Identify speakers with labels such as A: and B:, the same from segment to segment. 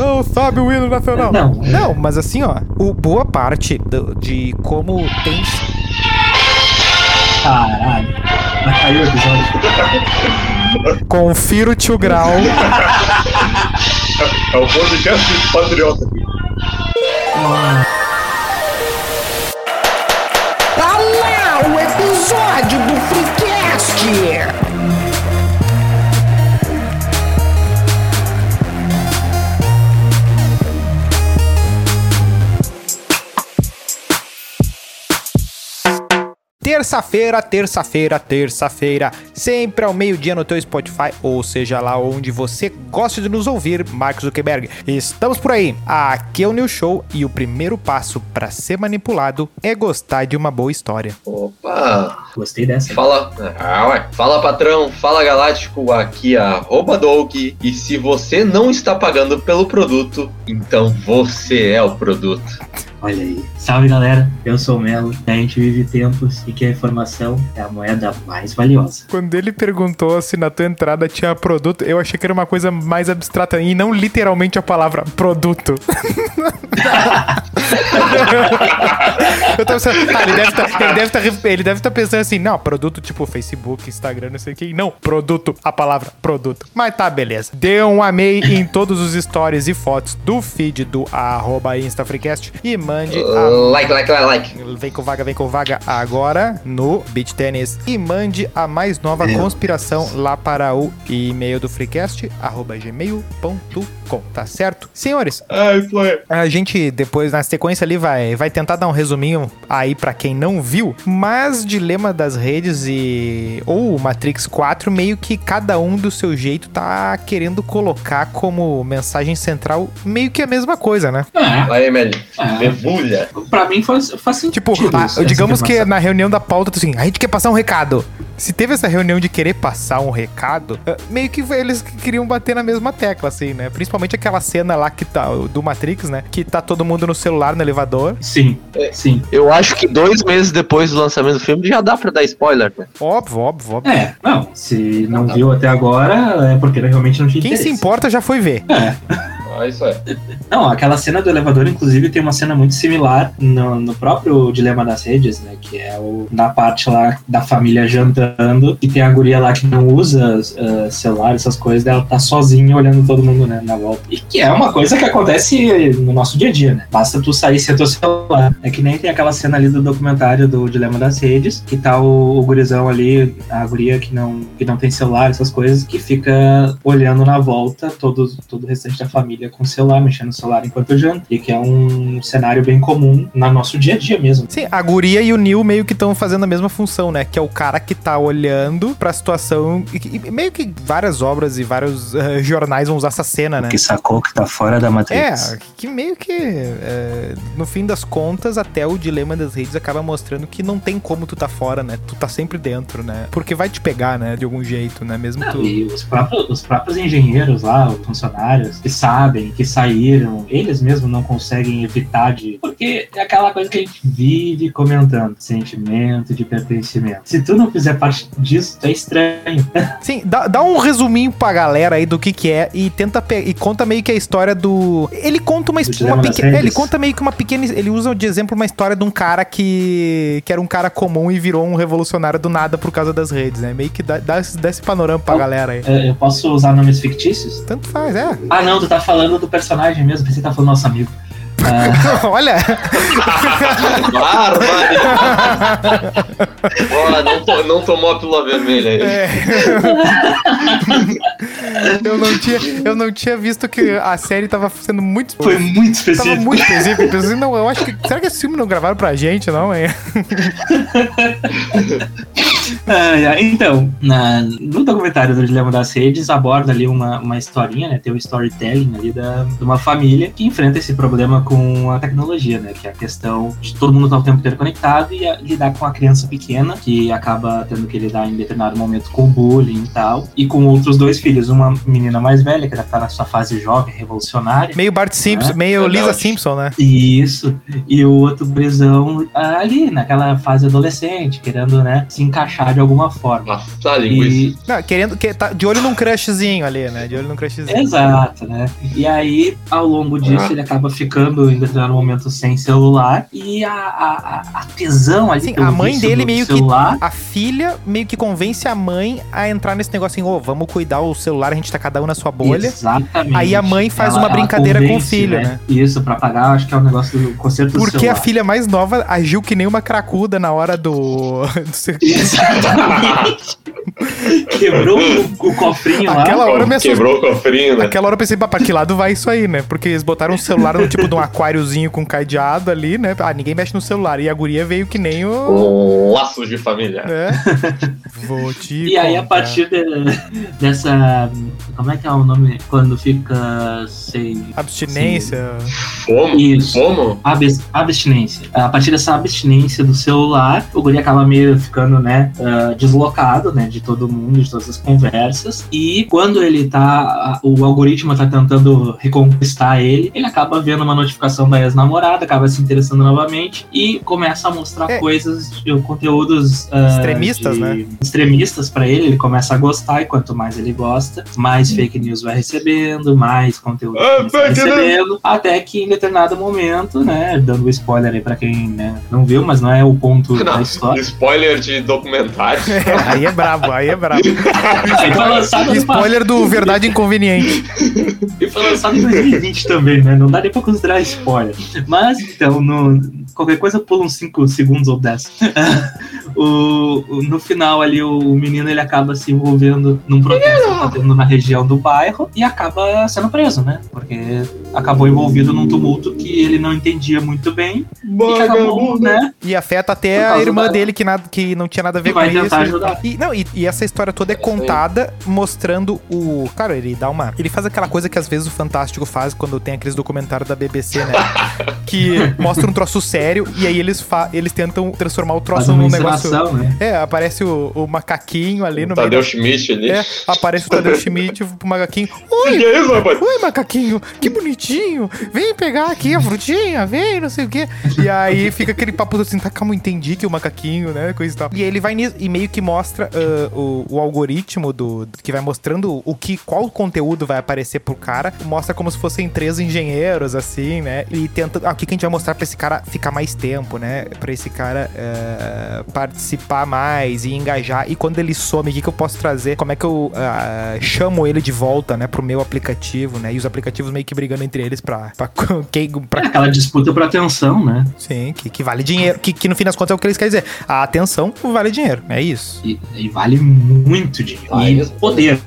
A: Não sabe o hino nacional.
B: Não.
A: Não, mas assim, ó, o boa parte do- de como tem.
B: Caralho. Vai cair o episódio.
A: Confira o tio Grau.
C: É o podcast patriota.
D: Tá lá o episódio do Freecast!
A: Terça-feira, terça-feira, terça-feira, sempre ao meio-dia no teu Spotify, ou seja lá onde você gosta de nos ouvir, Marcos Zuckerberg. Estamos por aí. Aqui é o New Show e o primeiro passo para ser manipulado é gostar de uma boa história.
C: Opa!
B: Gostei dessa.
C: Fala, ah, ué. fala patrão, fala galáctico, aqui é arroba Doug. E se você não está pagando pelo produto, então você é o produto.
B: Olha aí. Salve galera, eu sou o Melo. A gente vive tempos e que a informação é a moeda mais valiosa.
A: Quando ele perguntou se na tua entrada tinha produto, eu achei que era uma coisa mais abstrata e não literalmente a palavra produto. eu tava pensando, ah, ele deve tá, deve tá, tá pensando assim, não, produto tipo Facebook, Instagram, não sei o que. Não, produto, a palavra produto. Mas tá, beleza. Dê um amei em todos os stories e fotos do feed do arroba InstaFreecast e mande a
C: Like, like, like, like.
A: Vem com vaga, vem com vaga agora no Beach Tennis. E mande a mais nova
B: Meu
A: conspiração lá para o e-mail do freecast, arroba gmail.com, tá certo? Senhores,
C: Ai, foi.
A: a gente depois na sequência ali vai, vai tentar dar um resuminho aí pra quem não viu, mas Dilema das Redes e ou Matrix 4 meio que cada um do seu jeito tá querendo colocar como mensagem central meio que a mesma coisa, né?
B: Ah,
C: Vai.
B: Ah.
C: Debulha.
B: pra mim faz, faz sentido.
A: Tipo, a- digamos que na reunião da pauta, assim, a gente quer passar um recado. Se teve essa reunião de querer passar um recado, eh, meio que eles queriam bater na mesma tecla, assim, né? Principalmente aquela cena lá que tá, do Matrix, né? Que tá todo mundo no celular no elevador.
B: Sim,
C: É.
B: sim.
E: Eu acho que dois meses depois do lançamento do filme já dá pra dar spoiler, né?
A: Óbvio, óbvio, óbvio.
B: É, não, se não viu até agora é porque realmente não tinha
A: Quem se
B: interesse.
A: importa já foi ver.
B: É.
C: Ah, isso é.
B: Não, aquela cena do elevador, inclusive, tem uma cena muito similar no, no próprio Dilema das Redes, né? Que é o, na parte lá da família jantando, e tem a guria lá que não usa uh, celular, essas coisas, ela tá sozinha olhando todo mundo né, na volta. E que é uma coisa que acontece no nosso dia a dia, né? Basta tu sair sem teu celular. É que nem tem aquela cena ali do documentário do Dilema das Redes, que tá o, o gurizão ali, a guria que não, que não tem celular, essas coisas, que fica olhando na volta todo, todo o restante da família com o celular, mexendo no celular enquanto janta. E que é um cenário bem comum no nosso dia a dia mesmo.
A: Sim, a guria e o Neil meio que estão fazendo a mesma função, né? Que é o cara que tá olhando pra situação. E, e meio que várias obras e vários eh, jornais vão usar essa cena, né?
B: Que sacou que tá fora da Matrix.
A: É, que meio que, é, no fim das contas, até o dilema das redes acaba mostrando que não tem como tu tá fora, né? Tu tá sempre dentro, né? Porque vai te pegar, né? De algum jeito, né? Mesmo
B: Não,
A: tu.
B: e os próprios, os próprios engenheiros lá, os funcionários, que sabem, que saíram, eles mesmos não conseguem evitar de. Porque é aquela coisa que a gente vive comentando: sentimento de pertencimento. Se tu não fizer parte disso, tu é estranho.
A: Sim, dá, dá um resuminho pra galera aí do que que é e tenta e conta meio que a história do. Ele conta uma,
B: Do
A: uma pequena.
B: Redes.
A: Ele conta meio que uma pequena. Ele usa de exemplo uma história de um cara que. que era um cara comum e virou um revolucionário do nada por causa das redes, né? Meio que dá, dá, esse- dá esse panorama pra
B: Oh.
A: galera aí.
B: É, Eu posso usar nomes fictícios?
A: Tanto faz, é.
B: Ah, não, tu tá falando do personagem mesmo, pensei que tá falando do nosso amigo. Ah,
A: Olha!
C: Ó, não, to- não tomou a pílula vermelha aí.
A: É. eu, não tinha, eu não tinha visto que a série tava sendo muito.
B: foi muito
A: Tava
B: específico.
A: muito pensei, não, eu acho que. Será que esse filme não gravaram pra gente, não? É?
B: Ah, então, na- no documentário do Dilema das Redes, aborda ali uma, uma historinha, né? Tem um storytelling ali da, de uma família que enfrenta esse problema com a tecnologia, né? Que é a questão de todo mundo estar o tempo inteiro conectado e a- lidar com a criança pequena, que acaba tendo que lidar em determinado momento com bullying e tal, e com outros dois filhos, uma menina mais velha, que já tá na sua fase jovem, revolucionária.
A: Meio Bart Simpson,
B: É,
A: meio
C: verdade.
A: Lisa Simpson, né?
B: Isso, e o outro prisão ali, naquela fase adolescente, querendo, né, se encaixar encaixar de alguma forma.
C: Nossa, a linguiça.
B: E,
A: Não, querendo. Que, tá de olho num crushzinho ali, né? De olho num crushzinho.
B: Exato, né? E aí, ao longo disso,
C: Ah.
B: ele acaba ficando em determinado momento sem celular. E a, a, a- a tesão ali.
A: Sim, a mãe dele
B: do
A: meio que-
B: celular,
A: A filha meio que convence a mãe a entrar nesse negócio assim, ô, vamos cuidar o celular, a gente tá cada um na sua bolha.
B: Exatamente.
A: Aí a mãe faz uma brincadeira com o filho, né?
B: Isso, pra pagar, acho que é um negócio do conserto do
A: Porque a
B: celular.
A: filha mais nova agiu que nem uma cracuda na hora do. do
B: Exatamente. Quebrou o, o cofrinho lá.
A: Aquela hora me assustou.
C: Quebrou o cofrinho, né?
A: Naquela hora eu pensei, "Pá, pra que lado vai isso aí, né? Porque eles botaram um celular no tipo de um aquáriozinho com cadeado ali, né? Ah, ninguém mexe no celular. E a guria veio que nem o.
C: Um laço de família.
A: É. Vou te
B: E aí, a
A: contar.
B: partir de- dessa. Como é que é o nome? Quando fica sem.
A: Abstinência.
C: Fomo?
B: Isso.
C: Fomo?
B: Abs- abstinência. A partir dessa abstinência do celular, o guri acaba meio ficando, né, ah, deslocado, né, de todo mundo, de todas as conversas. E quando ele tá, o algoritmo tá tentando reconquistar ele, ele acaba vendo uma notificação da ex-namorada, acaba se interessando novamente e começa a mostrar
A: É.
B: coisas, de- conteúdos ah,
A: Extremistas,
B: de-
A: né?
B: Extremistas pra ele, ele começa a gostar e quanto mais ele gosta, mais fake news vai recebendo, mais conteúdo
C: Ah,
B: ele vai
C: fake news.
B: recebendo, até que em determinado momento, né, dando spoiler aí pra quem né, não viu, mas não é o ponto da
C: Não,
B: história.
C: spoiler de documentário.
A: É, aí é brabo, aí é brabo.
B: Aí foi lançado no
A: Spoiler do Verdade Inconveniente.
B: E foi lançado em 2020 também, né? Não dá nem pra considerar spoiler. Mas, então, no, qualquer coisa pula uns 5 segundos ou 10. o, o- no final ali, o, menino ele acaba se envolvendo num protesto que tá tendo na região do bairro e acaba sendo preso, né? Porque acabou envolvido num tumulto que ele não entendia muito bem e que acabou, né?
A: E afeta até a irmã
B: da-
A: dele, que, nada, que não tinha nada a ver
B: Que vai
A: com isso.
B: tentar ajudar.
A: E, não, e, e essa história toda é contada mostrando o. Cara, ele dá uma. Ele faz aquela coisa que às vezes o Fantástico faz quando tem aqueles documentários da BBC, né? que mostra um troço sério e aí eles, fa eles tentam transformar o troço num negócio.
B: né?
A: É, aparece o, o macaquinho ali no
C: Tadeu
A: meio.
C: Schmidt ali.
A: É, aparece o Tadeu Schmidt, o macaquinho. Oi,
C: que é isso, rapaz?
A: Oi, macaquinho, que bonitinho. Vem pegar aqui a frutinha, vem, não sei o quê. E aí fica aquele papo assim, tá, calma, entendi que o macaquinho, né, coisa e tal. E ele vai e meio que mostra ah, o, o algoritmo do, do- que vai mostrando o que, qual conteúdo vai aparecer pro cara. Mostra como se fossem três engenheiros, assim, né, e tenta, ah, o que, que a gente vai mostrar pra esse cara ficar mais tempo, né, pra esse cara eh, participar mais e engajar. E quando ele some, o que, que eu posso trazer? Como é que eu ah, chamo ele de volta, né, pro meu aplicativo, né? E os aplicativos meio que brigando entre eles pra. pra, quem, pra
B: Aquela disputa por atenção, né?
A: sim, que, que vale dinheiro. Que, que no fim das contas é o que eles querem dizer. A atenção vale dinheiro. É isso.
B: E, e vale muito dinheiro.
C: Vale
B: e poder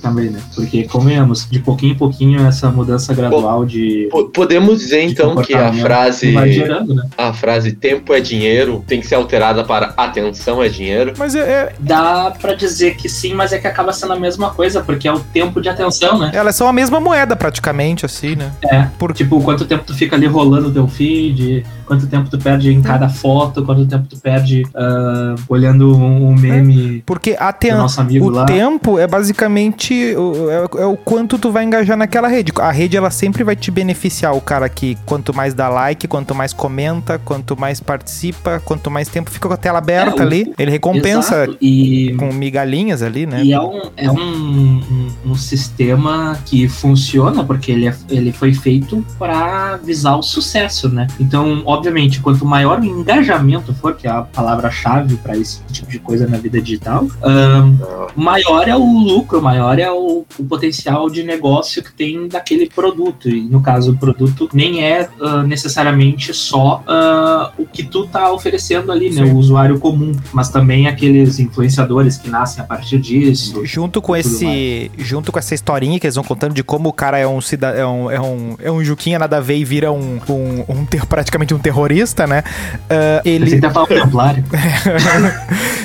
B: também, né? Porque, convenhamos, de pouquinho em pouquinho, essa mudança gradual de.
C: Po- Podemos dizer
B: de
C: então que a frase,
B: Vai gerando, né?
C: a frase tempo é dinheiro tem que ser alterada para atenção é dinheiro.
A: Mas é, é-
B: Dá pra dizer que sim, mas é que acaba sendo a mesma coisa, porque é o tempo de atenção, né?
A: elas são a mesma moeda, praticamente, assim, né?
B: É.
A: Por-
B: Tipo, quanto tempo tu fica ali rolando o teu feed, quanto tempo tu perde em cada foto, quanto tempo tu perde ah, olhando um, um meme
A: Porque a
B: do
A: ten...
B: nosso amigo
A: o
B: lá.
A: tempo é basicamente o, é, é o quanto tu vai engajar naquela rede. A rede ela sempre vai te beneficiar o cara que quanto mais dá like, quanto mais comenta, quanto mais participa, quanto mais tempo fica com a tela aberta
B: É, o-
A: ali, ele recompensa
B: Exato. E
A: com migalhinhas ali, né?
B: E é um, é um, um, um sistema que funciona porque ele, é- ele foi feito para visar o sucesso, né? Então, obviamente, quanto maior o engajamento for, que é a palavra-chave para esse tipo de coisa na vida digital, ahn, maior é o lucro, maior é o, o potencial de negócio que tem daquele produto. E no caso, o produto nem é ah, necessariamente só ah, o que tu tá oferecendo ali, né?
A: Sim.
B: O usuário comum, mas também aqueles influenciadores que nascem a partir disso.
A: Junto com esse, junto com essa historinha que eles vão contando de como o cara é um cida, é um, é um, é um juquinha nada a ver e vira um, um, um ter- praticamente um terrorista, né? Ah, ele
B: Ele tá falando templário.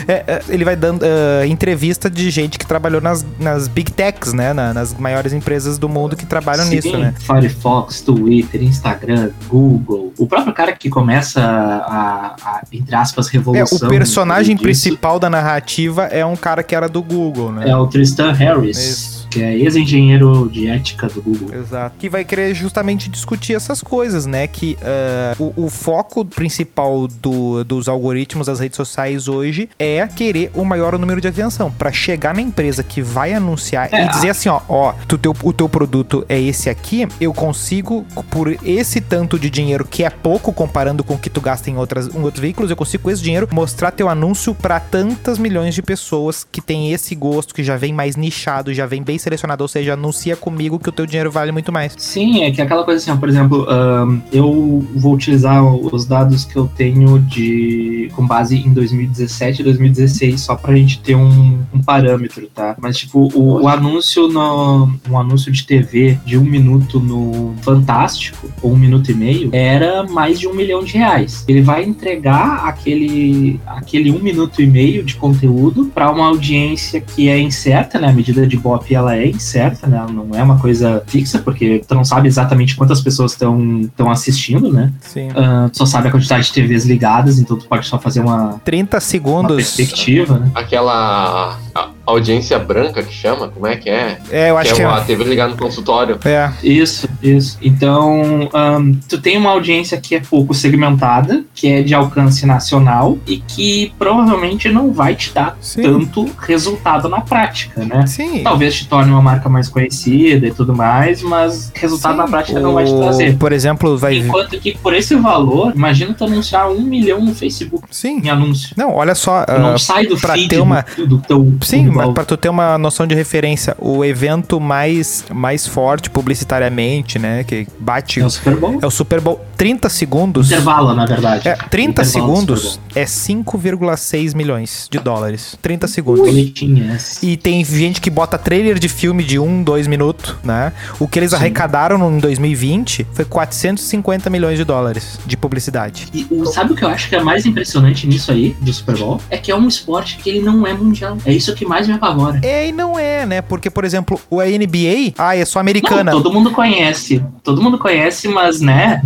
A: É, é, ele vai dando ah, entrevista de gente que trabalhou nas, nas big techs, né? Na- nas maiores empresas do mundo que trabalham
B: Sim,
A: nisso, né?
B: Firefox, Twitter, Instagram, Google. O próprio cara que começa a, a, entre aspas,
A: É,
B: revolução.
A: o personagem principal da narrativa é um cara que era do Google, né?
B: É o Tristan Harris.
A: Isso.
B: Que é ex-engenheiro de ética do Google.
A: Exato. Que vai querer justamente discutir essas coisas, né? Que ah, o, o foco principal do- dos algoritmos das redes sociais hoje é querer o maior número de atenção. Pra chegar na empresa que vai anunciar
B: É,
A: e dizer assim, ó, ó, tu teu, o teu produto é esse aqui, eu consigo, por esse tanto de dinheiro, que é pouco comparando com o que tu gasta em, outras, em outros veículos, eu consigo com esse dinheiro mostrar teu anúncio pra tantas milhões de pessoas que tem esse gosto, que já vem mais nichado, já vem bem selecionado, ou seja, anuncia comigo que o teu dinheiro vale muito mais.
B: Sim, é que aquela coisa assim, ó, por exemplo, ahn, eu vou utilizar os dados que eu tenho de com base em 2017 e 2016 só pra gente ter um, um parâmetro, tá? Mas tipo, o, o anúncio no um anúncio de TV de um minuto no Fantástico, ou um minuto e meio, era mais de um milhão de reais. Ele vai entregar aquele, aquele um minuto e meio de conteúdo pra uma audiência que é incerta, né? A medida de BOP ela é incerta, né? Ela não é uma coisa fixa, porque tu não sabe exatamente quantas pessoas estão assistindo, né?
A: Sim.
B: Ah, tu só sabe a quantidade de TVs ligadas, então tu pode só fazer uma,
A: 30
B: uma
A: segundos.
B: perspectiva, né?
C: Aquela a- audiência branca que chama, como é que é?
A: É, eu acho
C: que
A: que
C: é
A: é.
C: uma TV ligada no consultório.
A: É,
B: Isso, isso. Então, ahn, tu tem uma audiência que é pouco segmentada, que é de alcance nacional e que provavelmente não vai te dar
A: sim.
B: tanto resultado na prática, né?
A: Sim.
B: Talvez te torne uma marca mais conhecida e tudo mais, mas resultado na
A: Sim.
B: prática não vai te
A: O-
B: trazer.
A: Por exemplo, vai.
B: Enquanto que por esse valor, imagina tu anunciar um milhão no Facebook
A: Sim.
B: em anúncio.
A: Não, olha só.
B: Tu não
A: ah,
B: sai do
A: pra
B: feed
A: ter uma-
B: do, do teu
A: Sim, mas pra tu ter uma noção de referência, o evento mais, mais forte publicitariamente, né, que bate
B: É o Super Bowl.
A: é o Super Bowl 30 segundos.
B: Intervalo, na verdade.
A: É, 30
B: Intervalo do
A: segundos é 5,6 milhões de dólares. 30
B: Bowl.
A: segundos.
B: Bonitinho.
A: E tem gente que bota trailer de filme de 1, 2 minutos, né? O que eles
B: Sim.
A: arrecadaram em 2020 foi 450 milhões de dólares de publicidade.
B: E o- sabe o que eu acho que é mais impressionante nisso aí, do Super Bowl? É que é um esporte que ele não é mundial. É isso que mais me apavora.
A: É e não é, né? Porque, por exemplo, o NBA, ah, é só americana.
B: Não, todo mundo conhece. Todo mundo conhece, mas, né,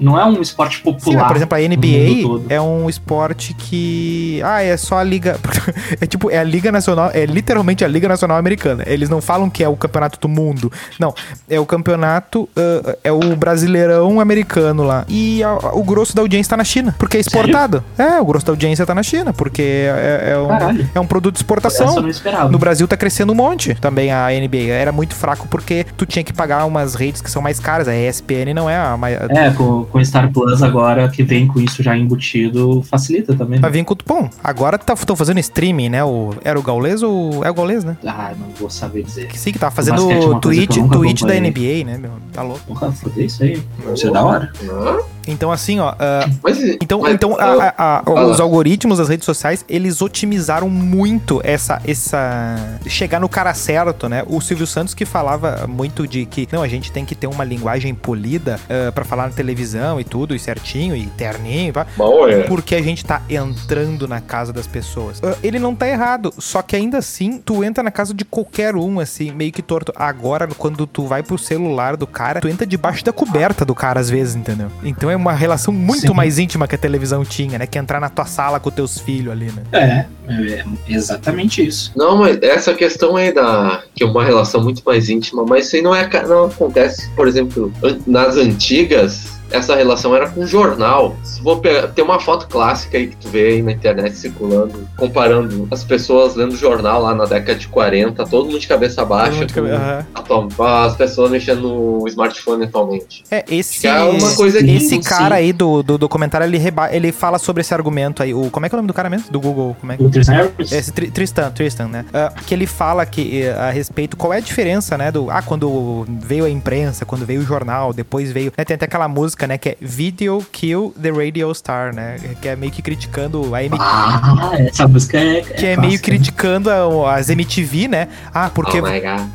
B: não é um esporte
A: Sim,
B: popular.
A: mas, por exemplo, a NBA é um esporte que. Ah, é só a Liga. É tipo, é a Liga Nacional. É literalmente a Liga Nacional Americana. Eles não falam que é o campeonato do mundo. Não. É o campeonato. ah, é o brasileirão americano lá. E a- o grosso da audiência tá na China. Porque é exportado. É, o grosso da audiência tá na China. Porque é, é um, é um produto de exportação.
B: Esperava.
A: No Brasil tá crescendo um monte também a NBA. Era muito fraco porque tu tinha que pagar umas redes que são mais caras. A ESPN não é a mais.
B: É, com, com o Star Plus agora, que vem com isso já embutido, facilita também.
A: Pra
B: né?
A: vir com o Bom, agora estão fazendo streaming, né? O, era o Gaulês ou. É o Gaulês, né?
B: Ah, não vou saber dizer.
A: Que sim, que tava fazendo
B: basquete é
A: tweet, tweet da. NBA, né, meu? Tá louco.
B: Porra, isso aí. Isso é da hora.
A: Então, assim, ó. ah,
C: mas,
A: então,
C: mas-
A: então a- a- a- os algoritmos das redes sociais, eles otimizaram muito essa, essa. chegar no cara certo, né? O Silvio Santos que falava muito de que, não, a gente tem que ter uma linguagem polida ah, pra falar na televisão e tudo, e certinho, e terninho, pá.
C: Bom, é.
A: porque a gente tá entrando na casa das pessoas. Ah, Ele não tá errado, só que ainda assim, tu entra na casa de qualquer um, assim, meio que torto. Agora, quando tu vai pro celular do cara, tu entra debaixo da coberta do cara, às vezes, entendeu? Então é uma relação muito
B: Sim.
A: mais íntima que a televisão tinha, né? Que entrar na tua sala com teus filhos ali, né?
B: É, é exatamente isso.
C: Não, mas essa questão aí da. que é uma relação muito mais íntima, mas isso aí não, é, não acontece, por exemplo, nas antigas. Essa relação era com jornal. Vou pegar, tem uma foto clássica aí que tu vê aí na internet circulando, comparando as pessoas lendo jornal lá na década de 40, todo mundo de cabeça baixa, atual- as pessoas mexendo no smartphone atualmente.
A: É, esse,
C: Que é uma coisa que-
A: esse cara
B: sim.
A: aí do, do documentário, ele, reba- ele fala sobre esse argumento aí. O, como é que é o nome do cara mesmo? Do Google, como é que
B: O Tristan
A: Esse Tri- Tristan, Tristan, né? Ah, que ele fala que eh, a respeito qual é a diferença, né? Do ah, quando veio a imprensa, quando veio o jornal, depois veio. Né, tem até aquela música, né? Que é Video Kill the Radio Star, né? Que é meio que criticando a M
B: Ah, essa música é.
A: que é meio criticando a- as MTV, né? Ah, porque
C: Oh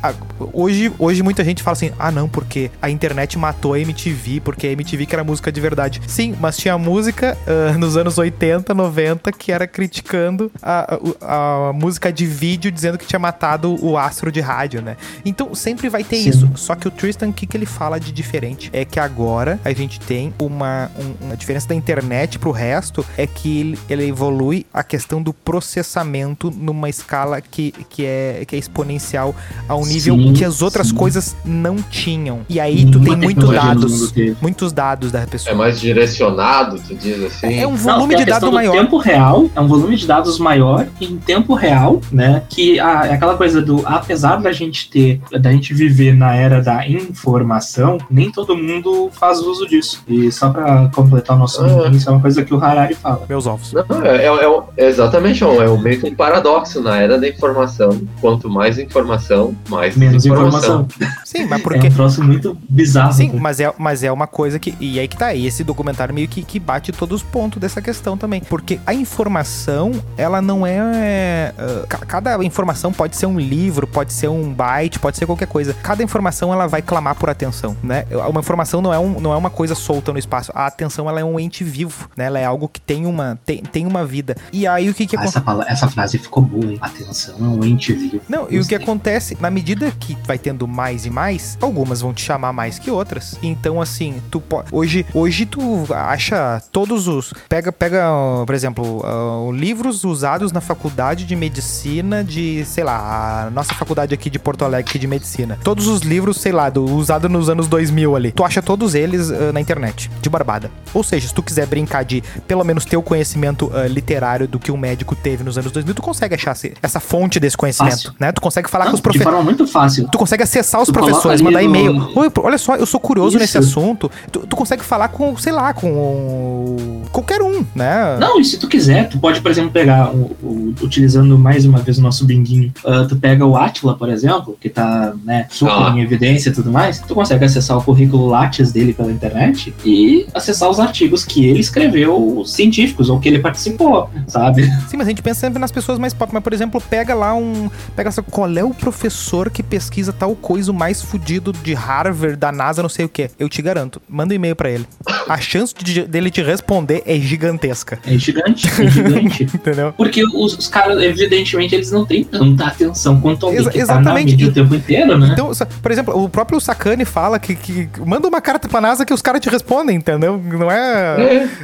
A: ah, hoje, hoje muita gente fala assim: ah, não, porque a internet matou a MTV, porque a MTV que era música de verdade. Sim, mas tinha música ah, nos anos 80, 90 que era criticando a, a- a música de vídeo, dizendo que tinha matado o astro de rádio, né? Então sempre vai ter
B: Sim.
A: isso. Só que o Tristan, o que, que ele fala de diferente? É que agora a gente gente tem uma, um- uma diferença da internet pro resto é que ele, ele evolui a questão do processamento numa escala que, que, é, que é exponencial ao nível
B: Sim,
A: que as outras
B: sim.
A: coisas não tinham. E aí tu tem muitos dados, muitos dados da pessoa.
C: É mais direcionado, tu diz assim.
A: É um
B: Não,
A: volume
B: a
A: de
B: questão
A: dado
B: do
A: maior.
B: tempo real, é um volume de dados maior em tempo real, né? Que a, é aquela coisa do, apesar da gente ter, da gente viver na era da informação, nem todo mundo faz uso disso. E só pra completar o nosso
C: Ah.
B: isso é uma coisa que o Harari fala.
A: Meus ovos.
C: Não, é, é, é- é exatamente, é um- é meio que um paradoxo na era da informação. Quanto mais informação, mais
B: Menos
C: desinformação.
B: informação.
A: Sim, mas
B: É
A: porque.
B: um troço muito bizarro.
A: Sim, mas é, mas é uma coisa que. E aí que tá. E esse documentário meio que, que bate todos os pontos dessa questão também. Porque a informação, ela não é. ca- cada informação pode ser um livro, pode ser um byte, pode ser qualquer coisa. Cada informação ela vai clamar por atenção, né? Uma informação não é, um, não é uma coisa solta no espaço. A atenção ela é um ente vivo, né? Ela é algo que tem uma, tem, tem uma vida. E aí o que que
B: Ah,
A: acontece?
B: essa, pala- essa frase ficou boa, hein? Atenção, é um ente vivo.
A: Não, e o que acontece, na medida que vai tendo mais e mais, algumas vão te chamar mais que outras. Então, assim, tu pode. Hoje, hoje tu acha todos os. Pega, pega, ó, por exemplo, ó, livros usados na faculdade de medicina de, sei lá, a nossa faculdade aqui de Porto Alegre aqui de medicina. Todos os livros, sei lá, do, usado nos anos 2000 ali. Tu acha todos eles ah, na internet, de barbada. Ou seja, se tu quiser brincar de pelo menos ter o conhecimento ah, literário do que um médico teve nos anos 2000, tu consegue achar essa fonte desse conhecimento,
B: Fácil.
A: né? Tu consegue falar
B: Não,
A: com os
B: de
A: professores.
B: forma muito fácil.
A: Tu consegue acessar os
B: Tu
A: professores, mandar
B: no-
A: e-mail. Oi, pro- olha só, eu sou curioso
B: Isso.
A: nesse assunto. Tu, tu consegue falar com, sei lá, com qualquer um, né?
B: Não, e se tu quiser, tu pode, por exemplo, pegar, o, o- utilizando mais uma vez o nosso binguinho, ah, tu pega o Atila, por exemplo, que tá, né, super
C: Ah.
B: em evidência e tudo mais, tu consegue acessar o currículo Lattes dele pela internet e acessar os artigos que ele escreveu científicos ou que ele participou, sabe?
A: Sim, mas a gente pensa sempre nas pessoas mais pop. Mas, por exemplo, pega lá um. Pega essa. Qual é o professor que pesquisa tal coisa, o mais fudido de Harvard, da NASA, não sei o quê? Eu te garanto. Manda um e-mail pra ele. A chance de- dele te responder é gigantesca.
B: É gigante, é gigante.
A: Entendeu?
B: Porque os, os caras, evidentemente, eles não têm tanta atenção quanto alguém
A: Exa-
B: que tá na
A: exatamente.
B: mídia o tempo inteiro, né?
A: Então, por exemplo, o próprio Sakane fala que, que manda uma carta pra NASA que os caras te respondem, entendeu? Não é.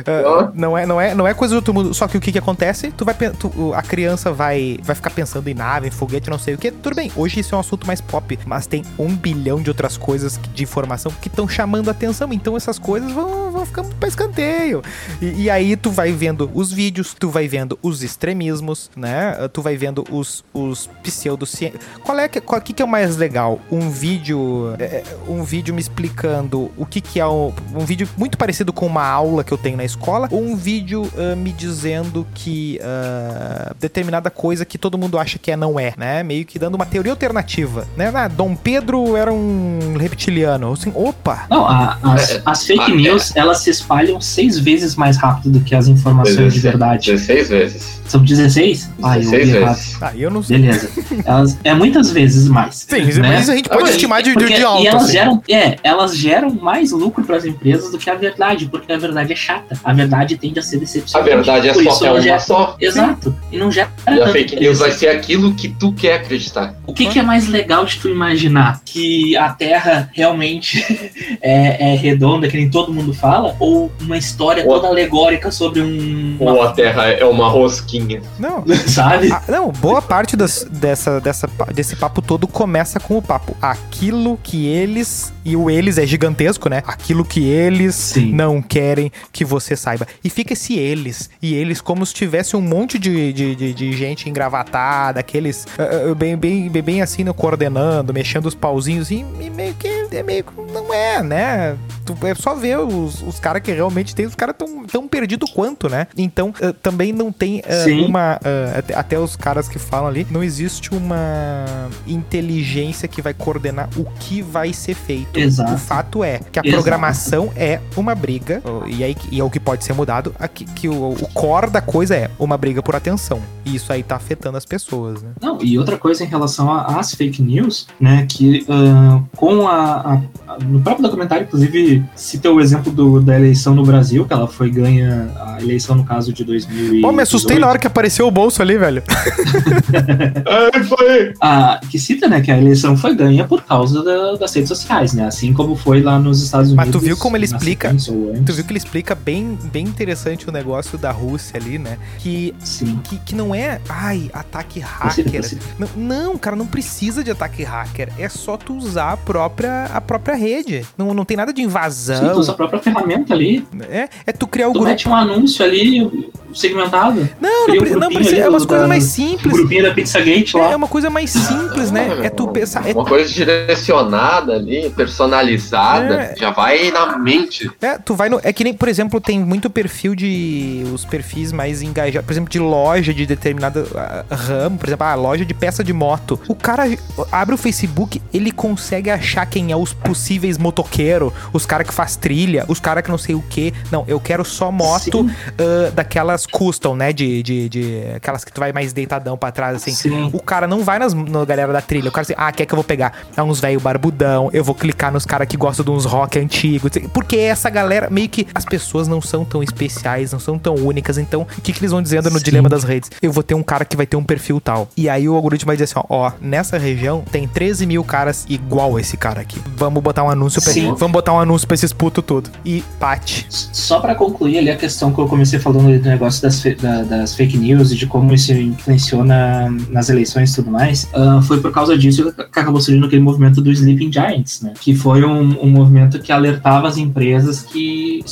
C: É,
A: É,
C: ó.
A: não, é, não, é, não é coisa do outro mundo. Só que o que que acontece? Tu vai, tu- o- a criança vai, vai ficar pensando em nave, em foguete, não sei o que. Tudo bem, hoje isso é um assunto mais pop, mas tem um bilhão de outras coisas de informação que estão chamando a atenção. Então essas coisas vão, vão ficando pra escanteio. E, e aí tu vai vendo os vídeos, tu vai vendo os extremismos, né? Tu vai vendo os, os pseudocien... Qual é que, qual, que, que é o mais legal? Um vídeo. é, um vídeo me explicando o que, que é um, um vídeo muito parecido com uma aula que eu tenho na escola, ou um vídeo ah, me dizendo que ah, determinada coisa que todo mundo acha que é não é, né? Meio que dando uma teoria alternativa, né? Ah, Dom Pedro era um reptiliano. Assim, opa!
B: Não, a- as,
C: É,
B: as fake
C: ah,
B: news, elas se espalham seis vezes mais rápido do que as informações de
C: 16
B: verdade.
C: 16 vezes.
B: São 16? Ah, eu
C: 16
B: ouvi errado.
C: vezes.
A: Ah, eu não sei.
B: Beleza. Elas, é muitas vezes mais.
A: Sim,
B: né?
A: mas a gente pode estimar de, de,
B: Porque-
A: de alto.
B: e elas
A: assim.
B: geram, é, elas geram mais lucro para as empresas do que a verdade, porque a verdade é chata. A verdade tende a ser
C: A
B: decepcionante.
C: verdade é
B: Por
C: só é uma
B: gera-
C: só.
B: Exato. E não gera.
C: E a fake news vai ser aquilo que tu quer acreditar.
B: O que, que é mais legal de tu imaginar? Que a Terra realmente é, é redonda, que nem todo mundo fala? Ou uma história
C: Ou-
B: toda alegórica sobre um.
C: Ou
B: Uma,
C: a Terra é uma rosquinha.
A: Não,
B: sabe?
A: Ah, não, boa parte das- dessa, dessa, desse papo todo começa com o papo. Aquilo que eles. E o eles é gigantesco, né? Aquilo que eles
B: Sim.
A: não querem que você saiba. E fica esse eles. E eles como se tivesse um monte de, de, de, de gente engravatada, aqueles. ah, bem, bem, bem, bem assim, né, coordenando, mexendo os pauzinhos. E, e meio que. É meio que. Não é, né? Tu, é só ver os, os caras que realmente tem. Os caras tão, tão perdidos quanto, né? Então ah, também não tem
B: Sim.
A: uma. ah, até, até os caras que falam ali, não existe uma inteligência que vai coordenar o que vai ser feito.
B: Exato.
A: O fato é que a
B: Exato.
A: programação é uma briga, e, aí, e é o que pode ser mudado, aqui, que o, o core da coisa é uma briga por atenção. E isso aí tá afetando as pessoas, né?
B: Não, e outra coisa em relação às fake news, né, que ah, com a, a- a- no próprio documentário, inclusive, cita o exemplo do, da eleição no Brasil, que ela foi ganha, a eleição no caso de 2000
A: Pô, me assustei na hora que apareceu o bolso ali, velho.
C: Ai, foi.
B: Ah, que cita, né, que a eleição foi ganha por causa da- das redes sociais, né? Assim como foi lá nos Estados Unidos.
A: Mas tu viu como ele explica-. Tu viu que ele explica bem, bem interessante o negócio da Rússia ali, né? Que,
B: Sim.
A: que, que não é, ai, ataque hacker.
B: precisa.
A: Não, não, cara, não precisa de ataque hacker. É só tu usar a própria, a própria rede. Não, não tem nada de
B: Sim, tu usa a própria ferramenta ali.
A: É, é tu criar o
B: Tu
A: grupo.
B: mete um anúncio ali segmentado.
A: Não, não,
B: um
A: não precisa. É umas coisas mais
B: O
A: simples.
B: grupinho da Pizzagate
A: É
B: lá.
A: uma coisa mais simples, né? É tu pensar. É,
C: Uma coisa direcionada ali, personalizada,
A: É.
C: já vai na mente.
A: é, tu vai no. É que nem, por exemplo, tem muito perfil de. Os perfis mais engajados. Por exemplo, de loja de determinada ah, ramo. Por exemplo, a loja de peça de moto. O cara abre o Facebook, ele consegue achar quem é os possíveis motoqueiros, os caras que faz trilha, os caras que não sei o que. Não, eu quero só moto ah, daquelas custom, né? De, de, de. Aquelas que tu vai mais deitadão pra trás, assim.
B: Sim.
A: O cara não vai nas, na galera da trilha. O cara assim, ah, quer que eu vou pegar? É uns velho barbudão, eu vou clicar nos caras que gostam de uns rock antigos. Porque essa galera, meio que as pessoas não são tão especiais, não são tão únicas. Então, o que, que eles vão dizendo no
B: Sim.
A: dilema das redes? Eu vou ter um cara que vai ter um perfil tal. E aí o algoritmo vai dizer assim: ó, ó, nessa região tem 13 mil caras igual esse cara aqui. Vamos botar um anúncio pra
B: Sim.
A: Vamos botar um anúncio pra esses putos tudo. E pate.
B: Só pra concluir ali a questão que eu comecei falando ali do negócio das, fe- da- das fake news e de como isso influenciou na- nas eleições e tudo mais, ah, foi por causa disso que acabou surgindo aquele movimento do Sleeping Giants, né? Que foi um, um movimento que alertava as empresas que.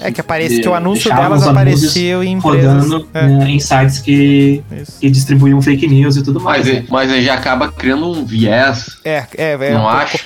A: É que aparece que o anúncio delas apareceu em empresas.
B: Rodando
A: É,
B: né, em sites que,
A: isso.
B: que distribuíam fake news e tudo mais.
C: Mas,
B: né?
C: mas aí já acaba criando um viés,
A: É, é, é.
C: não
A: um pouco-
C: acho?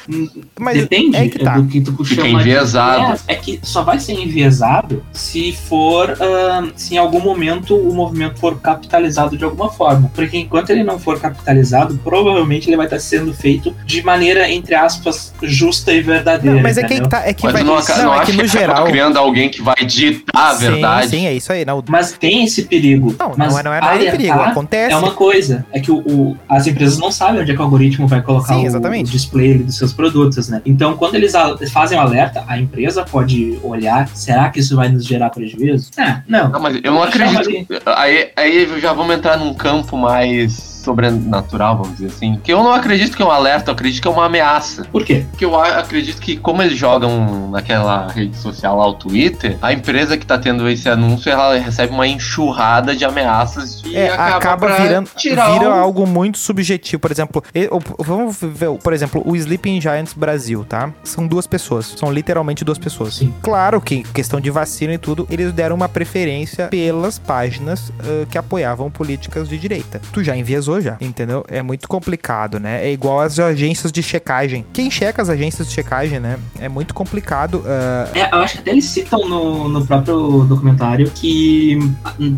A: Mas
B: Depende
A: é que tá.
B: do que tu
C: Fica enviesado.
B: viés. É que só vai ser enviesado se for, ah, se em algum momento o movimento for capitalizado de alguma forma. Porque enquanto ele não for capitalizado, provavelmente ele vai estar sendo feito de maneira, entre aspas, justa e verdadeira.
A: Não, mas é que,
B: entendeu?
A: tá, é que
C: Mas
A: vai.
C: não,
A: não,
C: não
A: é que
C: que,
A: no
C: acaba
A: geral.
C: criando alguém que vai ditar a
A: sim,
C: verdade.
A: Sim, é isso aí. Não,
B: Mas tem esse perigo.
A: não,
B: mas
A: não é, não é nada perigo. Acontece.
B: É uma coisa, é que o, o- as empresas não sabem onde é que o algoritmo vai colocar
A: Sim,
B: o, o display dos seus produtos, né? Então, quando eles a- fazem o alerta, a empresa pode olhar, será que isso vai nos gerar prejuízo? Ah, não.
C: Não, mas eu não acredito. Aí, aí já vamos entrar num campo mais sobrenatural, vamos dizer assim. Que eu não acredito que é um alerta, eu acredito que é uma ameaça.
B: Por quê?
C: Porque eu acredito que, como eles jogam naquela rede social lá, o Twitter, a empresa que tá tendo esse anúncio, ela recebe uma enxurrada de ameaças e
A: É,
C: acaba,
A: acaba, virando
C: tirar
A: vira
C: o-
A: algo muito subjetivo. Por exemplo, e- o- vamos ver, por exemplo, o Sleeping Giants Brasil, tá? São duas pessoas. São literalmente duas pessoas.
B: Sim.
A: Claro que, questão de vacina e tudo, eles deram uma preferência pelas páginas ah, que apoiavam políticas de direita. Tu já enviesou já, entendeu? É muito complicado, né? É igual as agências de checagem. Quem checa as agências de checagem, né? É muito complicado. ah,
B: É, eu acho que até eles citam no, no próprio documentário que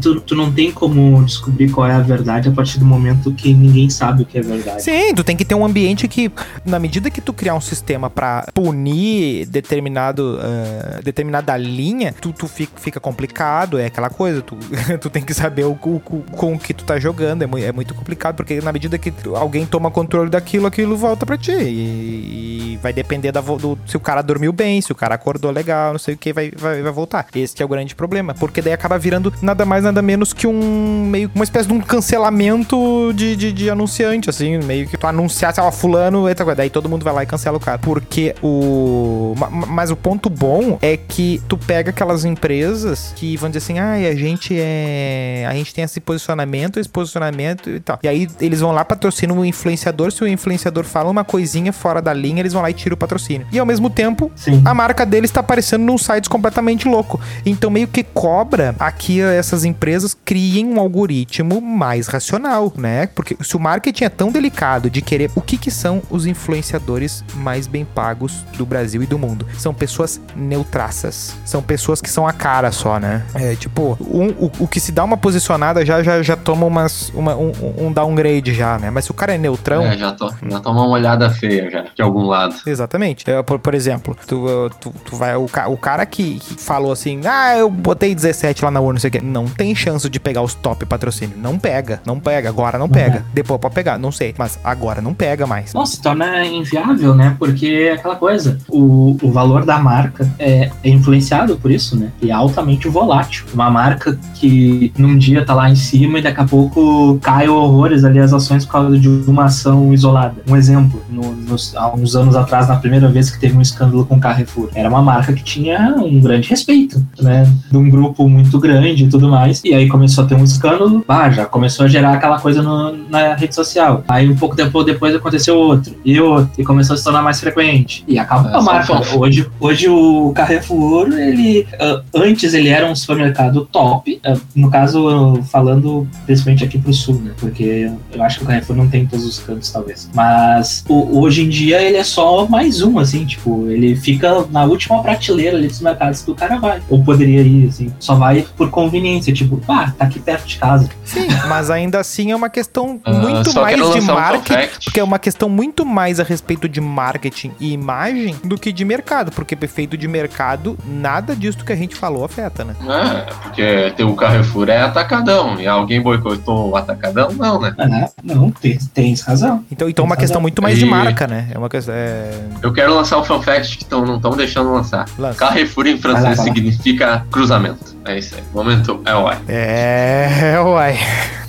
B: tu, tu não tem como descobrir qual é a verdade a partir do momento que ninguém sabe o que é verdade.
A: Sim, tu tem que ter um ambiente que, na medida que tu criar um sistema pra punir determinado, ah, determinada linha, tu, tu fica, fica complicado, é aquela coisa, tu, tu tem que saber o, o- com o que tu tá jogando, é, é muito complicado, porque na medida que alguém toma controle daquilo, aquilo volta pra ti, e, e vai depender da, do, se o cara dormiu bem, se o cara acordou legal, não sei o que, vai, vai, vai voltar. Esse é o grande problema, porque daí acaba virando nada mais, nada menos que um, meio, uma espécie de um cancelamento de, de, de anunciante, assim, meio que tu anunciasse, ó, fulano, eita, daí todo mundo vai lá e cancela o cara. Porque o. ma- ma- Mas o ponto bom é que tu pega aquelas empresas que vão dizer assim, ah, a gente é. A gente tem esse posicionamento, esse posicionamento e tal. E aí eles vão lá, patrocinam o influenciador. Se o influenciador fala uma coisinha fora da linha, eles vão lá e tiram o patrocínio. E ao mesmo tempo,
B: Sim.
A: a marca deles tá aparecendo num sites completamente louco. Então meio que cobra aqui essas empresas criem um algoritmo mais racional, né? Porque se o marketing é tão delicado de querer, o que que são os influenciadores mais bem pagos do Brasil e do mundo? São pessoas neutraças. São pessoas que são a cara só, né? É tipo, um- o, o que se dá uma posicionada já já, já toma umas, uma- um, um downgrade já, né? Mas se o cara é neutrão,
C: É, já, tô, já toma uma olhada feia já, de algum lado.
A: Exatamente. É, por, por exemplo, tu, uh, tu, tu vai. O, o cara que, que falou assim: ah, eu botei 17 lá na urna, não sei o quê. Não tem chance de pegar os top patrocínio. Não pega. Não pega. Agora não pega. Depois pode pegar. Não sei. Mas agora não pega mais.
B: Nossa, se torna inviável, né? Porque é aquela coisa, o, o valor da marca é, é influenciado por isso, né? E é altamente volátil. Uma marca que num dia tá lá em cima e daqui a pouco cai horrores ali as ações por causa de uma ação isolada. Um exemplo, no- nos- há uns anos atrás, na primeira vez que teve um escândalo com Carrefour, era uma marca que tinha um grande respeito, né? De um grupo muito grande e tudo mais. E aí começou a ter um escândalo, bah, já começou a gerar aquela coisa no- na rede social. Aí um pouco tempo depois aconteceu outro, e outro, e começou a se tornar mais frequente. E acabou
C: É,
B: a marca. Hoje, hoje o Carrefour, ele. ah, antes ele era um supermercado top, ah, no caso, falando principalmente aqui pro sul, né? Porque eu acho que o Carrefour não tem em todos os cantos, talvez. Mas o- hoje em dia ele é só mais um, assim, tipo, ele fica na última prateleira ali dos mercados que o cara vai. Ou poderia ir, assim, só vai por conveniência, tipo, ah, tá aqui perto de casa.
A: Sim, mas ainda assim é uma questão
C: Ah,
A: muito
C: só
A: mais de
C: um
A: marketing.
C: fact.
A: Porque é uma questão muito mais a respeito de marketing e imagem do que de mercado. Porque efeito de mercado, nada disso que a gente falou afeta, né?
C: É, porque tem o Carrefour é atacadão. E alguém boicotou o atacadão? Não, né?
B: Ah, não, tem, tens razão.
A: Então, então é uma
B: Tem
A: questão
B: razão.
A: muito mais de
C: E-
A: marca, né? É uma questão. É...
C: Eu quero lançar um fanfact que tão, não estão deixando lançar.
A: Lança.
C: Carrefour em
B: Vai lá,
C: francês
B: vai lá.
C: significa cruzamento. É isso aí. Momento é uai.
A: É, uai.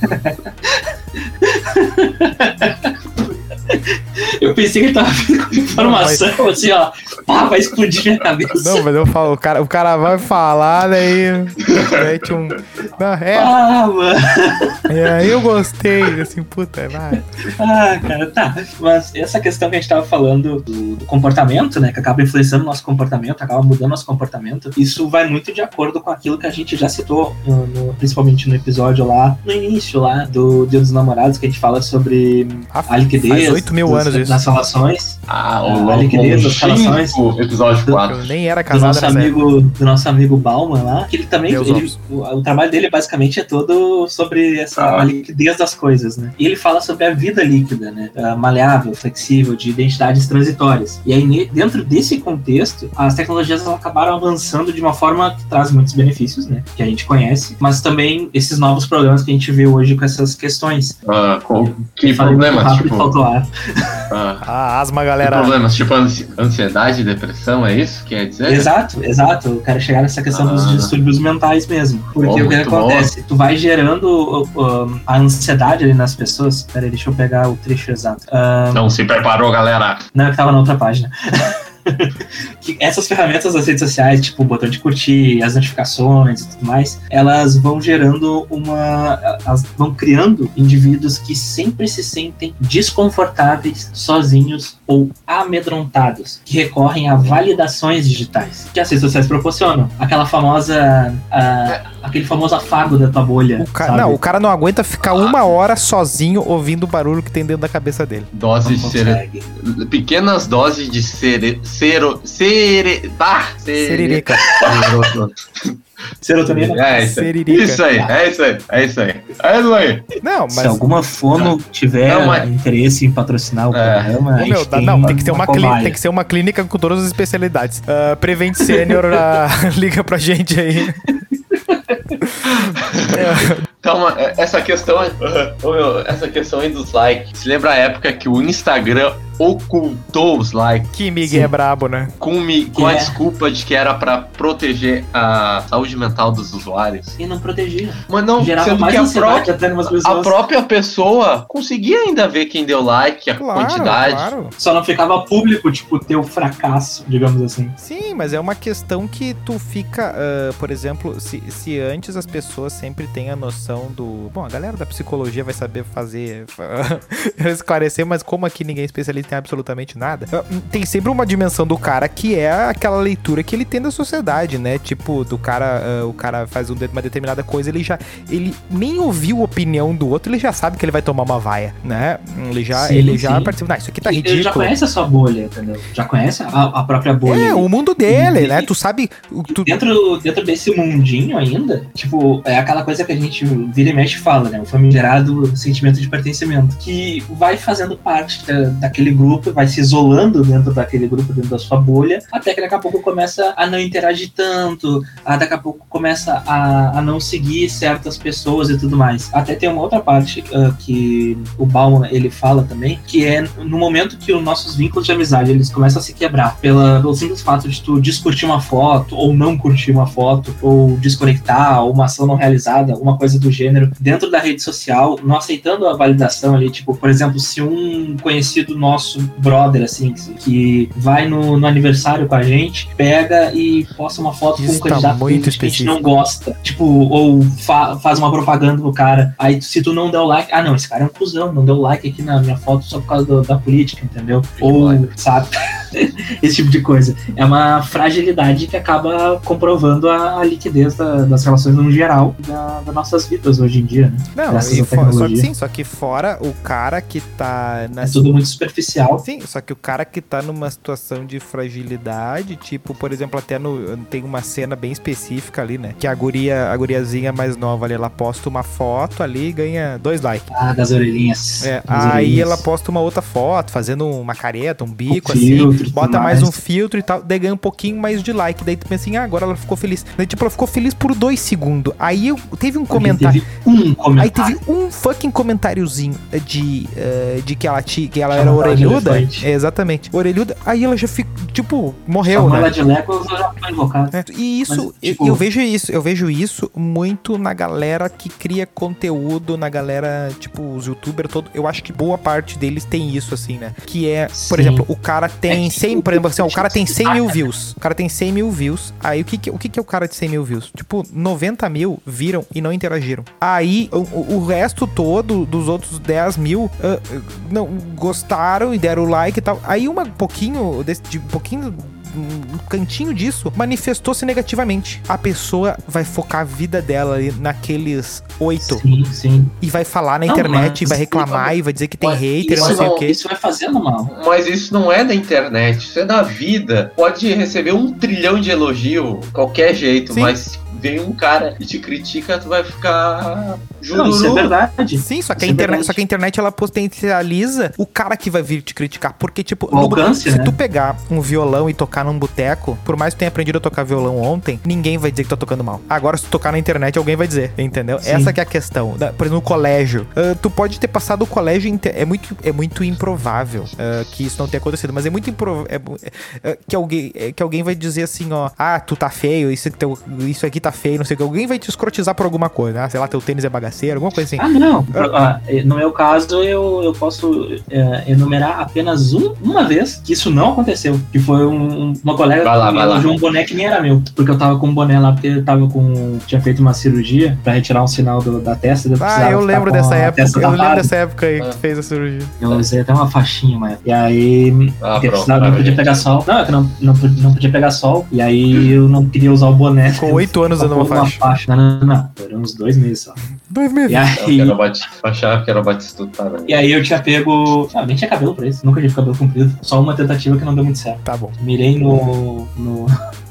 B: Eu pensei que ele tava vindo com informação, assim, ó, pá, vai explodir minha cabeça.
A: Não, mas eu falo, o cara, o cara vai falar, daí. Mete um. Não, é,
B: Ah, mano.
A: é, aí eu gostei, assim, puta, vai.
B: Ah, cara, tá. Mas essa questão que a gente tava falando do, do comportamento, né? Que acaba influenciando o nosso comportamento, acaba mudando nosso comportamento. Isso vai muito de acordo com aquilo que a gente já citou, no- no- principalmente no episódio lá, no início lá, do Dia dos Namorados, que a gente fala sobre
A: Ah,
B: a liquidez.
A: Faz 8 mil
B: dos-
A: anos isso.
B: Nas relações.
C: Ah,
B: Ah,
C: o
B: a liquidez das relações.
C: episódio 4.
A: Eu nem era
B: Do
A: casado
B: nosso,
A: nessa época.
B: amigo, do nosso amigo Bauman lá, que ele também. Ele- o, o trabalho dele basicamente é todo sobre essa
C: Ah.
B: liquidez das coisas, né? E ele fala sobre a vida líquida, né? Ah, maleável, flexível, de identidades transitórias. E aí, dentro desse contexto, as tecnologias acabaram avançando de uma forma que traz muitos benefícios, né? Que a gente conhece, mas também esses novos problemas que a gente vê hoje com essas questões.
C: Ah, com- que problemas? Tipo, ah,
A: A asma,
C: que
A: galera.
C: problemas? Tipo ansi- ansiedade, depressão, é isso? Quer dizer?
B: Exato, exato. Eu quero chegar nessa questão dos
C: Ah.
B: distúrbios mentais mesmo. Porque
C: Bom,
B: o que
C: muito bom.
B: acontece? Tu vai gerando a ansiedade ali nas pessoas. Peraí, deixa eu pegar o trecho exato. Ah,
C: Não se preparou, galera.
B: não, é que tava na outra página. essas ferramentas das redes sociais, tipo o botão de curtir, as notificações e tudo mais, elas vão gerando uma. Elas vão criando indivíduos que sempre se sentem desconfortáveis, sozinhos ou amedrontados, que recorrem a validações digitais que as redes sociais proporcionam. Aquela famosa. ah, aquele famoso afago da tua bolha.
A: O ca-? Não, o cara não aguenta ficar uma hora sozinho ouvindo o barulho que tem dentro da cabeça dele.
C: Dose
B: Não
C: de
B: consegue.
C: Pequenas doses de sere... Sero... Sere... Tá!
A: Seririca.
B: Serotonina.
C: É isso.
A: Seririca.
C: Isso aí, é isso aí, é isso aí. É isso aí.
A: Não,
B: Se
A: mas.
B: alguma fono tiver
C: Não, mas-
B: interesse em patrocinar o
C: É.
B: programa,
A: Ô,
B: gente
A: meu,
B: tem
A: não, tem que, ter uma
B: uma cobaia.
A: tem que ser uma clínica com todas as especialidades. Ah, Prevent Senior, ah, liga pra gente aí.
C: Calma, é- essa questão, meu, essa questão aí dos likes. Se lembra a época que o Instagram ocultou os likes
A: Que Miguel é brabo, né?
C: com, mi- com a
B: é.
C: desculpa de que era pra proteger a saúde mental dos usuários?
B: E não protegia.
C: Mas não,
B: Gerava
C: sendo
B: mais
C: que a própria, a própria pessoa conseguia ainda ver quem deu like, a
A: Claro,
C: quantidade.
A: claro.
B: Só não ficava público, tipo, teu fracasso, digamos assim.
A: Sim, mas é uma questão que tu fica, ah, por exemplo, se, se antes as pessoas sempre têm a noção do. Bom, a galera da psicologia vai saber fazer, esclarecer, mas como aqui ninguém é especialista acreditam em absolutamente nada. Ah, Tem sempre uma dimensão do cara que é aquela leitura que ele tem da sociedade, né? Tipo, do cara, ah, o cara faz um de- uma determinada coisa, ele já. Ele nem ouviu a opinião do outro, ele já sabe que ele vai tomar uma vaia, né? Ele já,
B: Sim,
A: ele já
B: sim.
A: participa. Não, isso aqui tá
B: Ele já
A: ridículo.
B: conhece a sua bolha, entendeu? Já conhece a, a própria bolha.
A: É,
B: ali.
A: o mundo dele,
B: E-
A: né? Tu sabe. o- Tu,
B: Dentro, dentro desse mundinho ainda, tipo, é aquela coisa que a gente vira e mexe e fala, né? O famigerado sentimento de pertencimento. Que vai fazendo parte da- daquele grupo, vai se isolando dentro daquele grupo, dentro da sua bolha, até que daqui a pouco começa a não interagir tanto, a daqui a pouco começa a, a não seguir certas pessoas e tudo mais. Até tem uma outra parte ah, que o Bauman ele fala também, que é no momento que os nossos vínculos de amizade eles começam a se quebrar pela, pelo simples fato de tu descurtir uma foto, ou não curtir uma foto, ou desconectar, ou uma ação não realizada, alguma coisa do gênero, dentro da rede social, não aceitando a validação ali, tipo, por exemplo, se um conhecido nosso, brother, assim, que- vai no, no aniversário com a gente, pega e posta uma foto com
A: Isso
B: um
A: tá
B: candidato
A: muito
B: que a gente não gosta, tipo, ou fa- faz uma propaganda no cara, aí se tu não der o like, ah não, esse cara é um cuzão, não deu like aqui na minha foto só por causa do- da política, entendeu? Ou, sabe, esse tipo de coisa. É uma fragilidade que acaba comprovando a, a liquidez da- das relações no geral da, das nossas vidas hoje em dia, né?
A: não, e só que sim, só que fora o cara que tá na
B: É tudo muito superficial.
A: Sim, só que o cara que tá numa situação de fragilidade, tipo, por exemplo, até no, tem uma cena bem específica ali, né? Que a guria, a guriazinha mais nova ali, ela posta uma foto ali e ganha dois likes.
B: Ah, das orelhinhas.
A: É,
B: Das
A: aí
B: orelhinhas.
A: ela posta uma outra foto, fazendo uma careta, um bico,
B: Um
A: assim,
B: filtro
A: bota mais
B: mais.
A: um filtro e tal, daí ganha um pouquinho mais de like. Daí tu pensa assim, ah, agora ela ficou feliz. Daí, tipo, ela ficou feliz por dois segundos. Aí eu, teve um comentário.
B: Teve um
A: Aí
B: comentário.
A: teve um fucking comentáriozinho de, eh, de que ela, ti, que ela era
B: de
A: orelhuda.
B: elefante.
A: É, exatamente. Orelhuda. Aí ela já ficou, tipo, morreu, né?
B: ela de Leco, ela já foi invocada.
A: É, E isso,
B: Mas,
A: eu-
B: tipo-
A: eu, vejo isso, eu vejo isso muito na galera que cria conteúdo, na galera, tipo, os youtubers todo. Eu acho que boa parte deles tem isso, assim, né? Que é, por
B: Sim.
A: exemplo, o cara tem
B: É que
A: 100,
B: o-
A: por exemplo, assim, o cara tem 100 mil views. O cara tem 100 mil views. Aí o que, que- o que, que é o cara de 100 mil views? Tipo, 90 mil viram e não interagiram. Aí o, o- resto todo dos outros 10 mil ah, não gostaram e deram like e tal. Aí uma pouquinho desse, de um pouquinho um cantinho disso manifestou-se negativamente. A pessoa vai focar a vida dela ali naqueles oito
B: Sim, sim.
A: e vai falar na
B: Não,
A: internet,
B: mas-
A: e vai reclamar e vai dizer que tem
C: Mas
A: hater, não sei
C: não-
A: o quê.
B: Isso vai fazendo mal.
C: Mas isso não é da internet, isso é da vida. Pode receber um trilhão de elogio, qualquer jeito,
A: Sim.
C: mas vem um cara e te critica, tu vai ficar
B: Não, isso é
C: jururu.
B: verdade.
A: Sim, só que, a
B: Isso é
A: internet,
B: verdade.
A: só que a internet ela potencializa o cara que vai vir te criticar. Porque, tipo,
B: O alcance,
A: se
B: né?
A: tu pegar um violão e tocar num boteco, por mais que tenha aprendido a tocar violão ontem, ninguém vai dizer que tá tocando mal. Agora, se tu tocar na internet, alguém vai dizer, entendeu?
B: Sim.
A: Essa que é a questão. Por exemplo, no colégio. ah, tu pode ter passado o colégio inteiro. É muito, é muito improvável ah, que isso não tenha acontecido, mas é muito improvável que, alguém, é, que alguém vai dizer assim, ó, ah, tu tá feio, isso, teu, isso aqui tá feio, não sei o que. Alguém vai te escrotizar por alguma coisa, ah, sei lá, teu tênis é bagaceiro, alguma coisa assim.
B: Ah, não. Ah, no meu caso, eu, eu posso é, enumerar apenas um- uma vez que isso não aconteceu. Que foi um- uma colega
C: Vai lá, vai
B: um boné que nem era meu. Porque eu tava com um boné lá, porque eu tava com. Tinha feito uma cirurgia pra retirar um sinal do- da testa. eu
A: Ah, eu lembro dessa época. Eu lembro dessa época aí que tu fez a cirurgia.
B: Eu usei até uma faixinha, mas. E aí.
C: Ah,
B: porque
C: pronto,
B: precisava, não
C: parabéns.
B: podia pegar sol. Não, é que não, não, podia- não podia pegar sol. E aí eu não queria usar o boné.
A: Com oito anos usando uma faixa.
B: Não, não, não, não. Foram uns dois meses só.
A: Dois meses.
B: E
C: Eu
B: aí.
C: bate, achava que era batistuta, né?
B: E aí eu tinha pego. Ah, nem tinha cabelo pra isso. Nunca tive cabelo comprido. Só uma tentativa que não deu muito certo.
A: Tá bom.
B: Mirei no. no...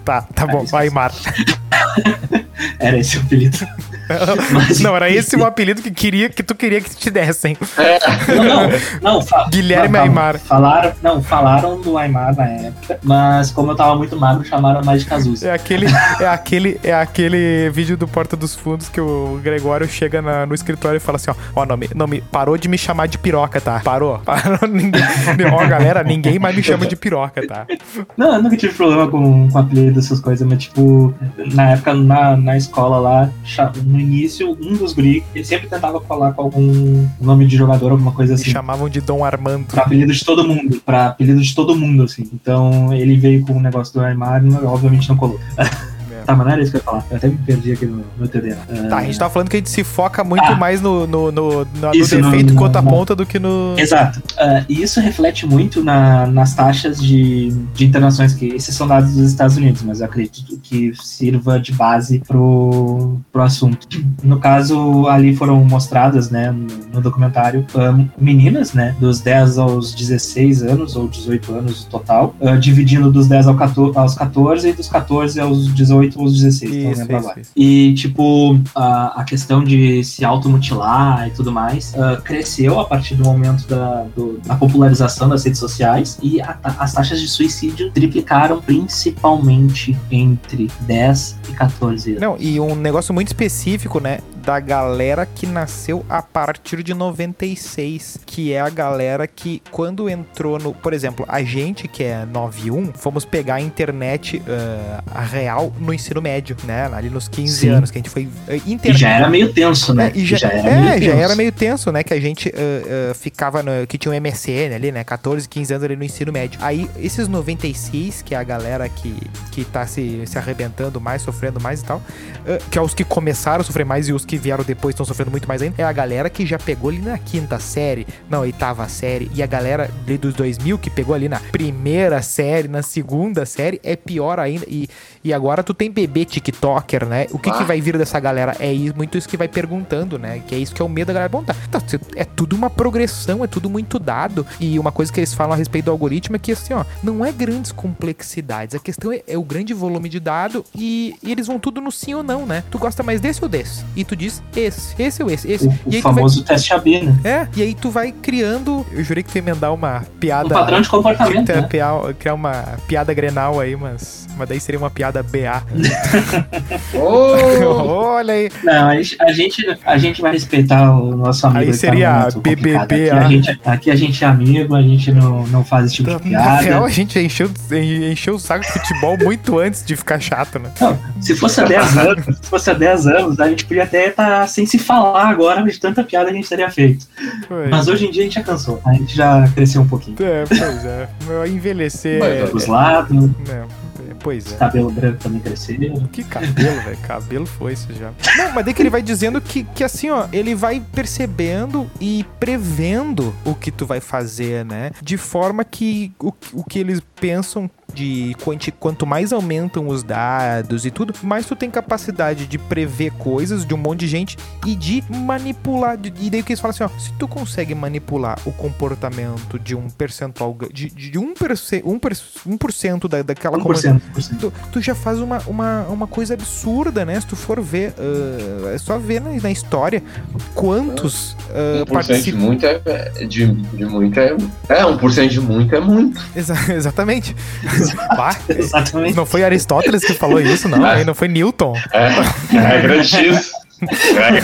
A: Tá, tá bom.
B: isso.
A: Vai, Mar.
B: Era esse o apelido. Mas-
A: Não, era esse o apelido que, queria, que tu queria que te dessem.
B: Não, não. não fa...
A: Guilherme
B: não.
A: Aymar.
B: Falaram, não, falaram do Aymar na época, mas como eu tava muito magro, chamaram mais de Cazuza.
A: É aquele, é aquele, é aquele vídeo do Porta dos Fundos que o Gregório chega na- no escritório e fala assim, ó, ó, não me, não me, parou de me chamar de piroca, tá? Parou. Parou, ninguém, ó, galera, ninguém mais me chama de piroca, tá?
B: Não, eu nunca tive problema com, com apelido, essas coisas, mas tipo, na época na, na escola lá, no início, um dos guri, ele sempre tentava colar com algum nome de jogador, alguma coisa assim.
A: chamavam de Dom Armando.
B: Pra apelido de todo mundo. Pra apelido de todo mundo, assim. Então ele veio com o negócio do e obviamente não colou. Tá, mas não era isso que eu ia falar. Eu até me perdi aqui no meu TD. Ah,
A: Tá, a gente tava falando que a gente se foca muito
B: Ah.
A: mais no, no, no, no- no
B: Isso, no-
A: defeito
B: no-
A: quanto a
B: no-
A: ponta do que no.
B: Exato. Ah, e isso reflete muito na- nas taxas de, de internações, que esses são dados dos Estados Unidos, mas eu acredito que sirva de base pro, pro assunto. No caso, ali foram mostradas, né, no, no documentário, ah, meninas, né, dos 10 aos 16 anos, ou 18 anos no total, ah, dividindo dos 10 ao 14 aos 14 e dos 14 aos 18 aos 16. não
A: Isso,
B: lembro
A: isso,
B: agora.
A: isso.
B: E, tipo, a, a questão de se automutilar e tudo mais ah, cresceu a partir do momento da, do- da popularização das redes sociais e a as taxas de suicídio triplicaram principalmente entre 10 e 14 anos.
A: Não, e um negócio muito específico, né? Da galera que nasceu a partir de 96. Que é a galera que, quando entrou no. Por exemplo, a gente que é 91, fomos pegar a internet ah, a real no ensino médio, né? Ali nos 15
B: Sim.
A: anos, que a gente foi.
B: E
A: internet.
B: já era meio tenso, né?
A: É, e já,
B: era
A: é,
B: meio
A: já
B: tenso.
A: era meio tenso, né? Que a gente ah, ficava no, que tinha um MSN ali, né? 14, 15 anos ali no ensino médio. Aí, esses 96, que é a galera que, que tá se, se arrebentando mais, sofrendo mais e tal, que é os que começaram a sofrer mais e os que vieram depois estão sofrendo muito mais ainda, é a galera que já pegou ali na quinta série, na oitava série, e a galera dos 2000 que pegou ali na primeira série, na segunda série, é pior ainda. E, e agora tu tem bebê TikToker, né? O que,
C: Ah.
A: que vai vir dessa galera? É isso, muito isso que vai perguntando, né? Que é isso que é o medo da galera. Bom, tá, tá, é tudo uma progressão, é tudo muito dado. E uma coisa que eles falam a respeito do algoritmo é que, assim, ó, não é grandes complexidades. A questão é, é o grande volume de dado e, e eles vão tudo no sim ou não, né? Tu gosta mais desse ou desse? E tu diz esse, esse ou esse, esse.
B: O, o
A: e aí tu vai
B: famoso teste AB, né?
A: é, e aí tu vai criando. Eu jurei que tu ia emendar uma piada.
B: Um padrão de comportamento, né?
A: criar uma piada grenal aí, mas. Mas daí seria uma piada BA.
C: Oh,
A: Olha aí.
B: Não, a gente, a gente, a gente vai respeitar o nosso amigo.
A: Aí
B: tá
A: seria
B: complicado.
A: BBB,
B: Aqui a, gente, aqui a gente é amigo, a gente não, não faz esse tipo de
A: Na
B: piada.
A: real, a gente encheu, encheu o saco de futebol muito antes de ficar chato, né?
B: Não, se fosse há 10 anos, se fosse há 10 anos, a gente podia até estar sem se falar agora de tanta piada que a gente teria feito.
A: Foi.
B: Mas hoje em dia a gente já cansou. A gente já cresceu um pouquinho.
A: É, pois é. Meu, Envelhecer.
C: Mas,
A: é-
B: Os lados,
A: é, pois é.
B: cabelo branco também cresceu.
A: Que cabelo, velho. Cabelo foi isso já. Não, mas daí que ele vai dizendo que, que assim, ó, ele vai percebendo e prevendo o que tu vai fazer, né? De forma que o, o que eles pensam de quanti, quanto mais aumentam os dados e tudo, mais tu tem capacidade de prever coisas de um monte de gente e de manipular. de- E daí o que eles falam assim, ó, se tu consegue manipular o comportamento de um percentual, de, de 1%, per, um per, 1% da, daquela comunidade
B: 1%. 1%.
A: tu, tu já faz uma, uma, uma coisa absurda, né? Se tu for ver, ah, é só ver na, na história quantos ah,
C: 1% de
A: participam.
C: muito é, é- de, de muito é. É, 1% de muito é muito.
A: Exa- exatamente. Bah,
B: Exatamente.
A: não foi Aristóteles que falou isso, não. Hein? Não foi Newton.
C: É, é grande X. É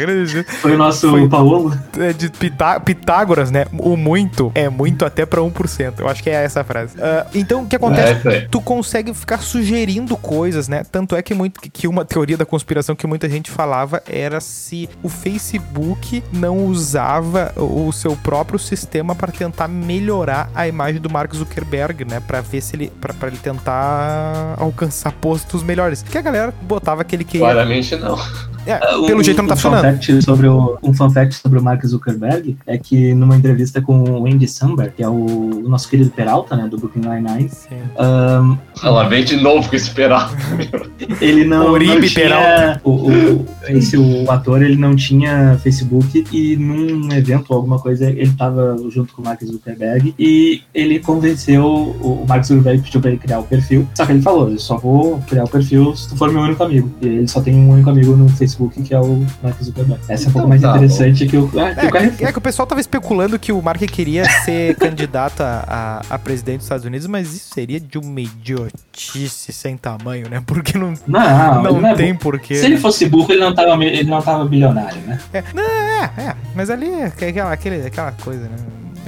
C: grande X.
B: Foi o nosso
A: Foi.
B: Paulo.
A: É de Pitá- Pitágoras, né? O muito é muito até pra 1%. Eu acho que é essa a frase. Ah, então, o que acontece?
C: É
A: tu consegue ficar sugerindo coisas, né? Tanto é que, muito, que uma teoria da conspiração que muita gente falava era se o Facebook não usava o seu próprio sistema para tentar melhorar a imagem do Mark Zuckerberg, né? Para ver se ele para ele tentar alcançar postos melhores. Que a galera botava que ele queria.
C: Claramente não.
A: É, pelo
B: Um-
A: jeito não tá
B: um fun
A: funcionando.
B: fact sobre o, um fun fact sobre o Mark Zuckerberg é que numa entrevista com o Andy Samberg, que é o, o nosso querido Peralta, né, do Brooklyn Nine-Nine, ahn,
C: Ela vem de novo com esperar.
B: ele não,
A: Uribe
B: não tinha...
A: Peralta.
B: O, o, esse, o ator, ele não tinha Facebook e num evento ou alguma coisa, ele tava junto com o Mark Zuckerberg e ele convenceu, o, o Mark Zuckerberg pediu pra ele criar o perfil, só que ele falou, eu só vou criar o perfil se tu for meu único amigo. E ele só tem um único amigo no Facebook, que é o Mark Zuckerberg. Essa é um pouco
C: Então
B: mais
C: tá
B: interessante que o, ah, que o cara
A: É, que- é que o pessoal tava especulando que o Mark queria ser candidato a, a, a presidente dos Estados Unidos, mas isso seria de uma idiotice sem tamanho, né? Porque não,
B: Não,
A: não,
B: não é
A: tem
B: burro.
A: porquê.
B: Se ele fosse burro, ele não tava, ele não tava bilionário, né?
A: É, não, é, é, mas ali é aquela, aquele, aquela coisa, né?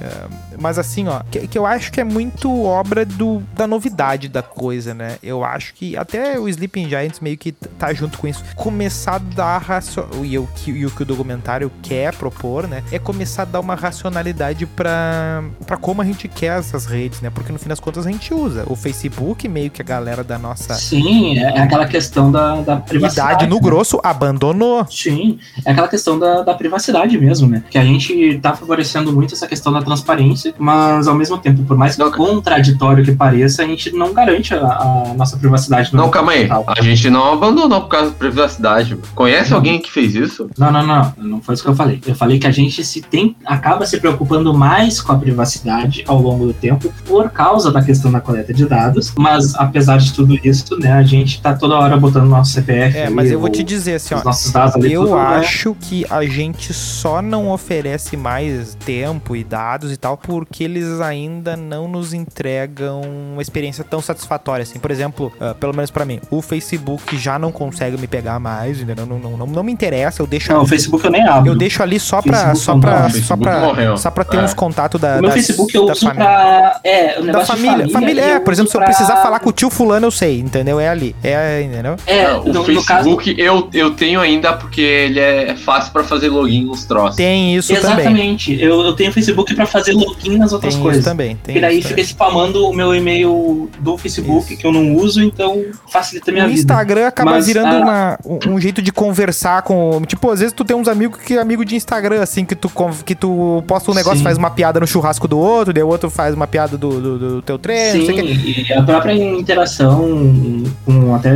A: É, Mas assim, ó, que, que eu acho que é muito obra do, da novidade da coisa, né? Eu acho que até o Sleeping Giants meio que tá junto com isso. Começar a dar racio... e, o que, e o que o documentário quer propor, né? É começar a dar uma racionalidade pra, pra como a gente quer essas redes, né? Porque no fim das contas a gente usa. O Facebook, meio que a galera da nossa
B: Sim, é é aquela questão da, da privacidade.
A: idade no
B: né?
A: grosso abandonou.
B: Sim, é aquela questão da, da privacidade mesmo, né? Que a gente tá favorecendo muito essa questão da transparência, mas ao mesmo tempo, por mais
E: Não,
B: contraditório que pareça, a gente não garante a, a nossa privacidade. no
E: Não, calma aí.
B: digital.
E: A gente não abandonou por causa da privacidade. Conhece alguém que fez isso?
B: Não, não, não, não foi isso que eu falei. Eu falei que a gente se tem, acaba se preocupando mais com a privacidade ao longo do tempo por causa da questão da coleta de dados, mas apesar de tudo isso, né, a gente tá toda hora botando nosso CPF.
A: É,
B: ali,
A: mas eu vou
B: ou
A: te dizer assim, ó.
B: os nossos dados ali,
A: Eu
B: tudo, né?
A: acho que a gente só não oferece mais tempo e dados e tal porque eles ainda não nos entregam uma experiência tão satisfatória assim. Por exemplo, ah, pelo menos pra mim, o Facebook já não consegue me pegar mais, entendeu? Não, não, não, não me interessa, eu deixo
B: Não, o Facebook eu nem abro.
A: eu deixo ali só pra
B: Facebook
A: só pra só
E: Facebook
A: pra só pra ter
E: É.
A: uns contatos da
B: O meu
A: das-
B: Facebook eu
A: da
B: uso
A: família.
B: pra. É, o
A: da
B: negócio
A: família, família,
B: e
A: é, por exemplo, se eu
B: pra-
A: precisar falar com o tio fulano, eu sei, entendeu? É ali. É, entendeu?
B: É,
E: Não, o
B: no, no caso.
E: Facebook eu, eu tenho ainda porque ele é fácil pra fazer login nos troços.
A: Tem isso também.
B: Exatamente. Eu, eu tenho Facebook pra fazer login nas outras
A: Tem
B: coisas.
A: também. Tem
B: E daí fica
A: também.
B: spamando o meu e-mail do Facebook
A: Isso.
B: que eu não uso, então facilita a minha
A: o
B: vida.
A: Instagram acaba
B: Mas,
A: virando
B: ah,
A: uma- um, jeito de conversar com. Tipo, às vezes tu tem uns amigos que é amigo de Instagram, assim, que tu, que tu posta um negócio,
B: Sim.
A: faz uma piada no churrasco do outro, daí o outro faz uma piada do, do, do teu treino, o.
B: Sim, e a própria interação com até,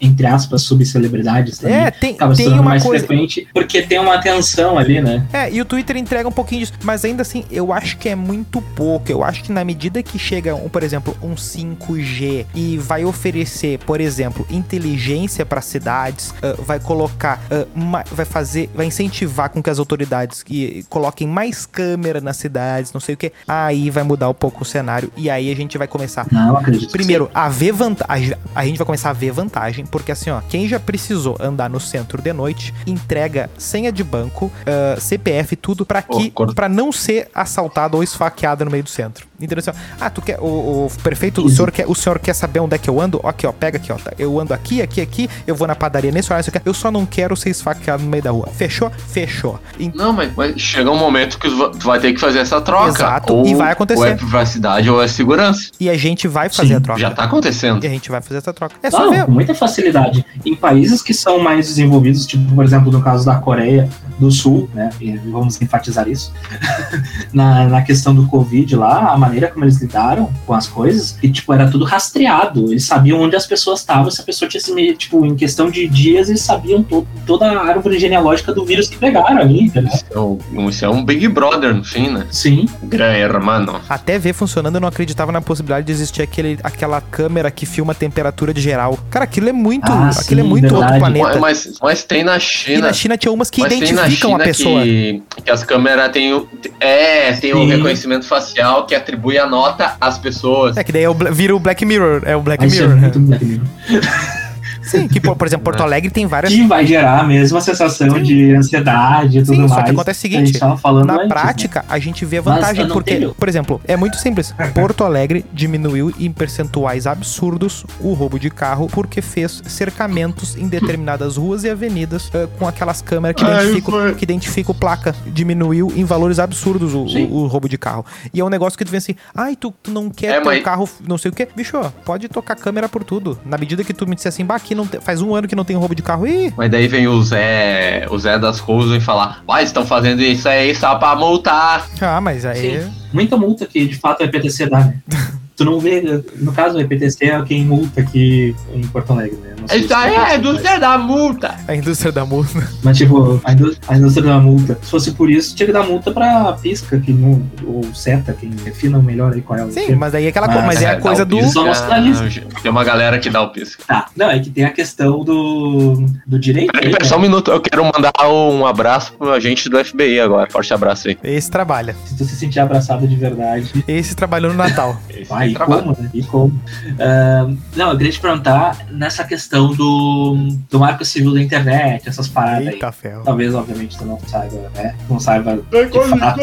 B: entre aspas, subcelebridades também.
A: É, tem,
B: Acaba
A: tem uma
B: mais
A: coisa.
B: frequente, porque tem uma atenção ali, né?
A: É, e o Twitter entrega um pouquinho disso, mas ainda assim, eu acho que é muito pouco. Eu acho que na medida que chega, um, por exemplo, um 5G e vai oferecer, por exemplo, inteligência para cidades, ah, vai colocar, ah, ma- vai fazer, vai incentivar com que as autoridades que coloquem mais câmera nas cidades, não sei o que, aí vai mudar um pouco o cenário e aí a gente vai começar
B: Não, acredito. que
A: Primeiro, a ver vantagem. A gente vai começar a ver vantagem, porque assim, ó, quem já precisou andar no centro de noite, entrega senha de banco, ah, CPF, tudo, pra que, para não ser assaltado ou esfaqueado no meio do centro. Entendeu? Assim, ó, ah, tu quer, o, o prefeito, o senhor, quer, o senhor quer saber onde é que eu ando? Aqui, ó, pega aqui, ó, tá, eu ando aqui, aqui, aqui, eu vou na padaria nesse horário, eu só não quero ser esfaqueado no meio da rua. Fechou? Fechou.
E: Não, mas, mas chega um momento que tu vai ter que fazer essa troca.
A: Exato,
E: ou,
A: e vai acontecer.
E: Ou é privacidade ou é segurança.
A: E a gente vai fazer
B: Sim,
A: a troca.
E: Já tá acontecendo.
A: E a gente vai fazer essa troca. É só
B: Não,
A: ver.
B: com muita facilidade. Em países que são mais desenvolvidos, tipo, por exemplo, no caso da Coreia do Sul, né? E vamos enfatizar isso. na, na questão do Covid lá, a maneira como eles lidaram com as coisas, que, tipo, era tudo rastreado. Eles sabiam onde as pessoas estavam, se a pessoa tinha se me- tipo, em questão de dias, eles sabiam to- toda a árvore genealógica do vírus que pegaram ali, entendeu?
E: Isso é um- Isso é um Big Brother, no fim, né?
B: Sim.
E: Gran hermano.
A: Até ver funcionando, eu não acreditava na possibilidade de existir aquele, aquela câmera que filma a temperatura de geral. Cara, aquilo é muito.
B: Ah,
A: aquilo é
B: sim,
A: muito outro
B: verdade.
A: planeta.
E: Mas, mas tem na
A: e
E: China.
A: na China tinha umas que
E: mas tem na
A: identificam a pessoa.
E: Que, que as câmeras têm o. É, tem o
B: Sim.
E: Reconhecimento facial que atribui a nota às pessoas.
A: É que daí é o vira o Black Mirror. É o Black
B: Mas isso é
A: Mirror.
B: muito Black Mirror.
A: Sim, que, por, por exemplo, Porto Alegre tem várias.
B: Que vai gerar a mesma sensação
A: Sim.
B: de ansiedade e tudo
A: Sim,
B: mais.
A: só que acontece o
B: a gente
A: seguinte, Na
B: antes, né?
A: prática, a gente vê a vantagem, porque,
B: tenho.
A: por exemplo, é muito simples. Porto Alegre diminuiu em percentuais absurdos o roubo de carro porque fez cercamentos em determinadas ruas e avenidas eh, com aquelas câmeras que identificam,
E: foi.
A: que identificam placa. Diminuiu em valores absurdos o, o- o roubo de carro. E é um negócio que tu vê assim, ai, tu, tu não quer
E: É,
A: ter
E: mas-
A: um carro, não sei o quê. Bicho, pode tocar câmera por tudo. Na medida que tu me disser assim, bah, aqui não tem- faz um ano que não tem roubo de carro. Ih,
E: Mas daí vem o Zé, o Zé das Coisas e falar, ah, estão fazendo isso aí só pra multar.
A: ah, mas aí...
B: Sim. Muita multa que de fato o EPTC dá, né? tu não vê, no caso o EPTC é quem multa aqui em Porto Alegre, né?
E: Isso aí
B: é
E: é do Zé da multa.
A: A indústria da música.
B: Mas tipo, a indú- a indústria da multa. Se fosse por isso, tinha que dar multa pra pisca, que não, ou seta, quem defina melhor aí qual é o
A: Sim,
B: termo.
A: mas daí é aquela
B: Mas,
A: coisa. Mas é a
E: dá
A: coisa do.
E: pisca,
B: Só isso.
E: Tem uma galera que dá o pisca.
B: Tá, não, é que tem a questão do, do direito. aí,
E: Peraí,
B: né?
E: peraí, só um minuto, eu quero mandar um abraço pro agente do FBI agora. Forte abraço aí.
A: Esse trabalha.
B: Se tu se sentir abraçado de verdade,
A: Esse trabalhou no Natal.
B: vai, É, e como, né? E como. Ah, não, eu queria te perguntar nessa questão do, do marco civil da internet, essas paradas aí.
A: Eita ferro.
B: Talvez, obviamente, tu não saiba, né? Não saiba de fato,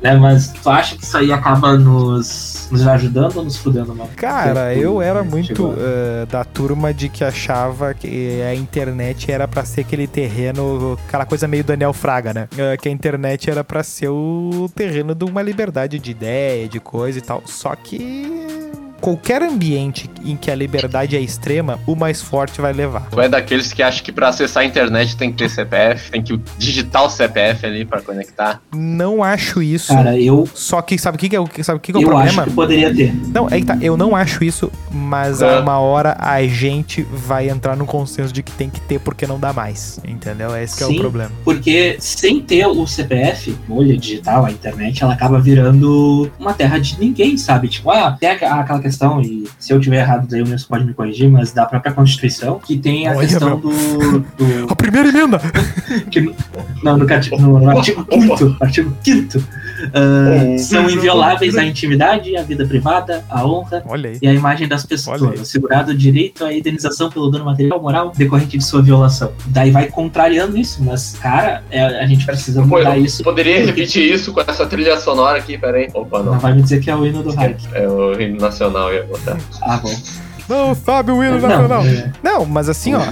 B: né? Mas tu acha que isso aí acaba nos, nos ajudando ou nos fudendo, mano?
A: Cara, eu era
B: né,
A: muito eh, da turma de que achava que a internet era pra ser aquele terreno, aquela coisa meio Daniel Fraga, né? Eh, que a internet era pra ser o terreno de uma liberdade de ideia, de coisa e tal. Só que qualquer ambiente em que a liberdade é extrema, o mais forte vai levar.
E: Tu é daqueles que acham que pra acessar a internet tem que ter CPF, tem que digitar o CPF ali pra conectar.
A: Não acho isso.
B: Cara, eu,
A: Só que sabe o que, que é, o- sabe o, que que é o
B: eu
A: problema?
B: acho que poderia ter.
A: Não, é que tá, eu não acho isso, mas
E: É.
A: a uma hora a gente vai entrar no consenso de que tem que ter porque não dá mais. Entendeu? Esse que é o
B: Sim.
A: problema.
B: Porque sem ter o CPF, bolha digital, a internet, ela acaba virando uma terra de ninguém, sabe? Tipo, ah, tem aquela questão, e se eu tiver errado, daí o Nilson pode me corrigir, mas da própria Constituição, que tem a
A: Olha,
B: questão do. do
A: A primeira emenda!
B: que no- não, no, no- no artigo 5 artigo 5 são invioláveis a intimidade, a vida privada, a honra e a imagem das pessoas, o direito à indenização pelo dano material moral decorrente de sua violação. Daí vai contrariando isso, mas, cara, é- a gente precisa
E: Pô,
B: mudar
E: eu
B: isso.
E: poderia repetir isso com essa trilha sonora aqui, peraí. Opa,
B: Não
E: não.
B: vai me dizer que é o hino do Hayek.
E: É o hino nacional, eu ia botar.
B: Ah, bom.
A: Não sabe o hino
B: Não,
A: nacional.
B: é,
A: Não, mas assim, ó.
B: né?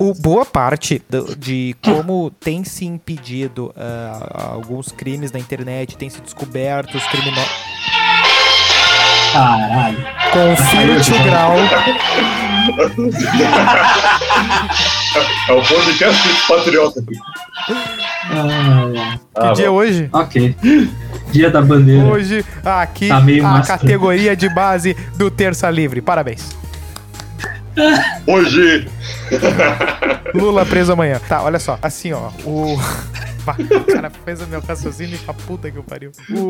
A: O, boa parte do- de como tem se impedido ah, alguns crimes na internet, tem se descoberto os criminosos.
B: Caralho.
A: Confira o Grau.
E: É o podcast patriota.
B: Ah,
A: Que dia é hoje?
B: ok. Dia da bandeira.
A: Hoje, aqui,
B: Tá meio
A: a categoria de base do Terça Livre. Parabéns.
E: Hoje.
A: Lula preso amanhã. Tá, olha só. Assim, ó. O. O cara fez o meu raciocínio pra puta que eu pariu. O...